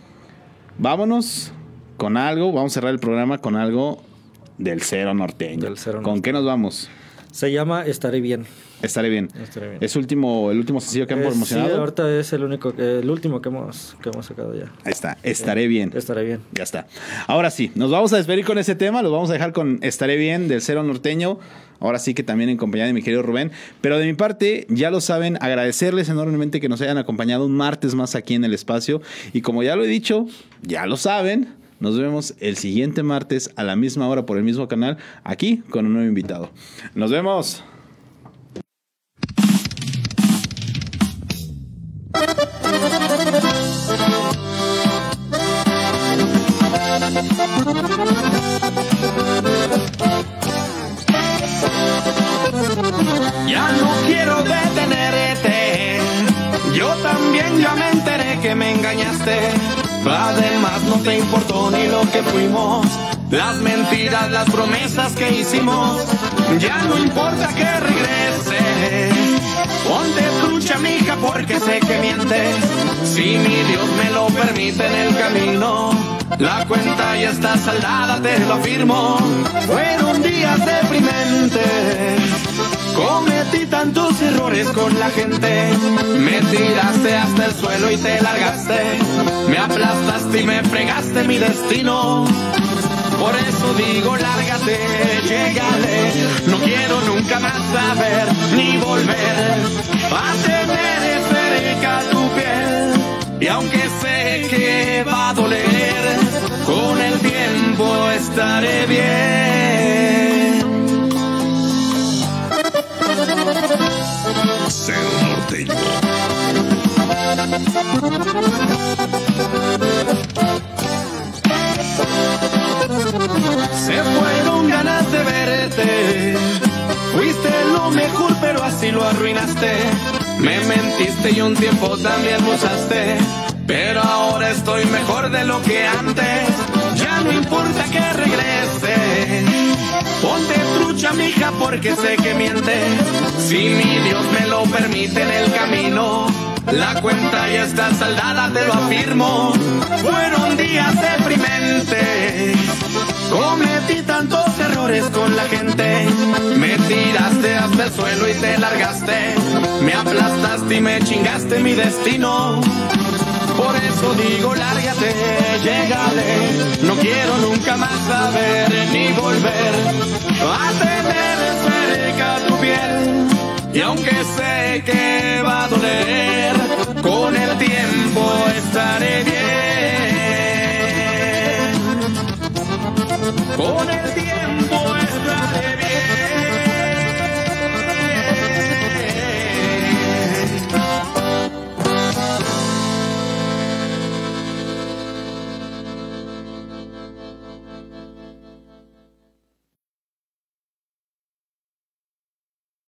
A: Vámonos con algo, vamos a cerrar el programa con algo del cero norteño. Del cero ¿Con qué nos vamos?
B: Se llama Estaré bien.
A: Estaré bien. Es último, el último sencillo que hemos promocionado.
B: Sí, ahorita es el único, el último que hemos, que hemos sacado ya.
A: Ahí está. Estaré bien.
B: Estaré bien.
A: Ya está. Ahora sí, nos vamos a despedir con ese tema. Los vamos a dejar con Estaré bien del cero norteño. Ahora sí que también en compañía de mi querido Rubén. Pero de mi parte, ya lo saben, agradecerles enormemente que nos hayan acompañado un martes más aquí en el espacio. Y como ya lo he dicho, ya lo saben. Nos vemos el siguiente martes a la misma hora por el mismo canal, aquí con un nuevo invitado. Nos vemos.
C: Ya no quiero detenerte. Yo también ya me enteré que me engañaste. Además no te importó ni lo que fuimos. Las mentiras, las promesas que hicimos. Ya no importa que regrese. Ponte trucha, mija, porque sé que mientes. Si mi Dios me lo permite en el camino, la cuenta ya está saldada, te lo afirmo. Fueron días deprimentes. Cometí tantos errores con la gente. Me tiraste hasta el suelo y te largaste. Me aplastaste y me fregaste mi destino. Por eso digo, lárgate, llégale. No quiero nunca más saber ni volver a tener cerca tu piel. Y aunque sé que va a doler, con el tiempo estaré bien. Ser norteño. Así lo arruinaste. Me mentiste y un tiempo también me usaste. Pero ahora estoy mejor de lo que antes. Ya no importa que regrese. Ponte trucha, mija, porque sé que mientes. Si mi Dios me lo permite en el camino. La cuenta ya está saldada, te lo afirmo. Fueron días deprimentes. Cometí tantos errores con la gente. Me tiraste hasta el suelo y te largaste. Me aplastaste y me chingaste mi destino. Por eso digo, lárgate, llégale. No quiero nunca más saber ni volver a tener cerca tu piel. Y aunque sé que va a doler, con el tiempo estaré bien. Con el tiempo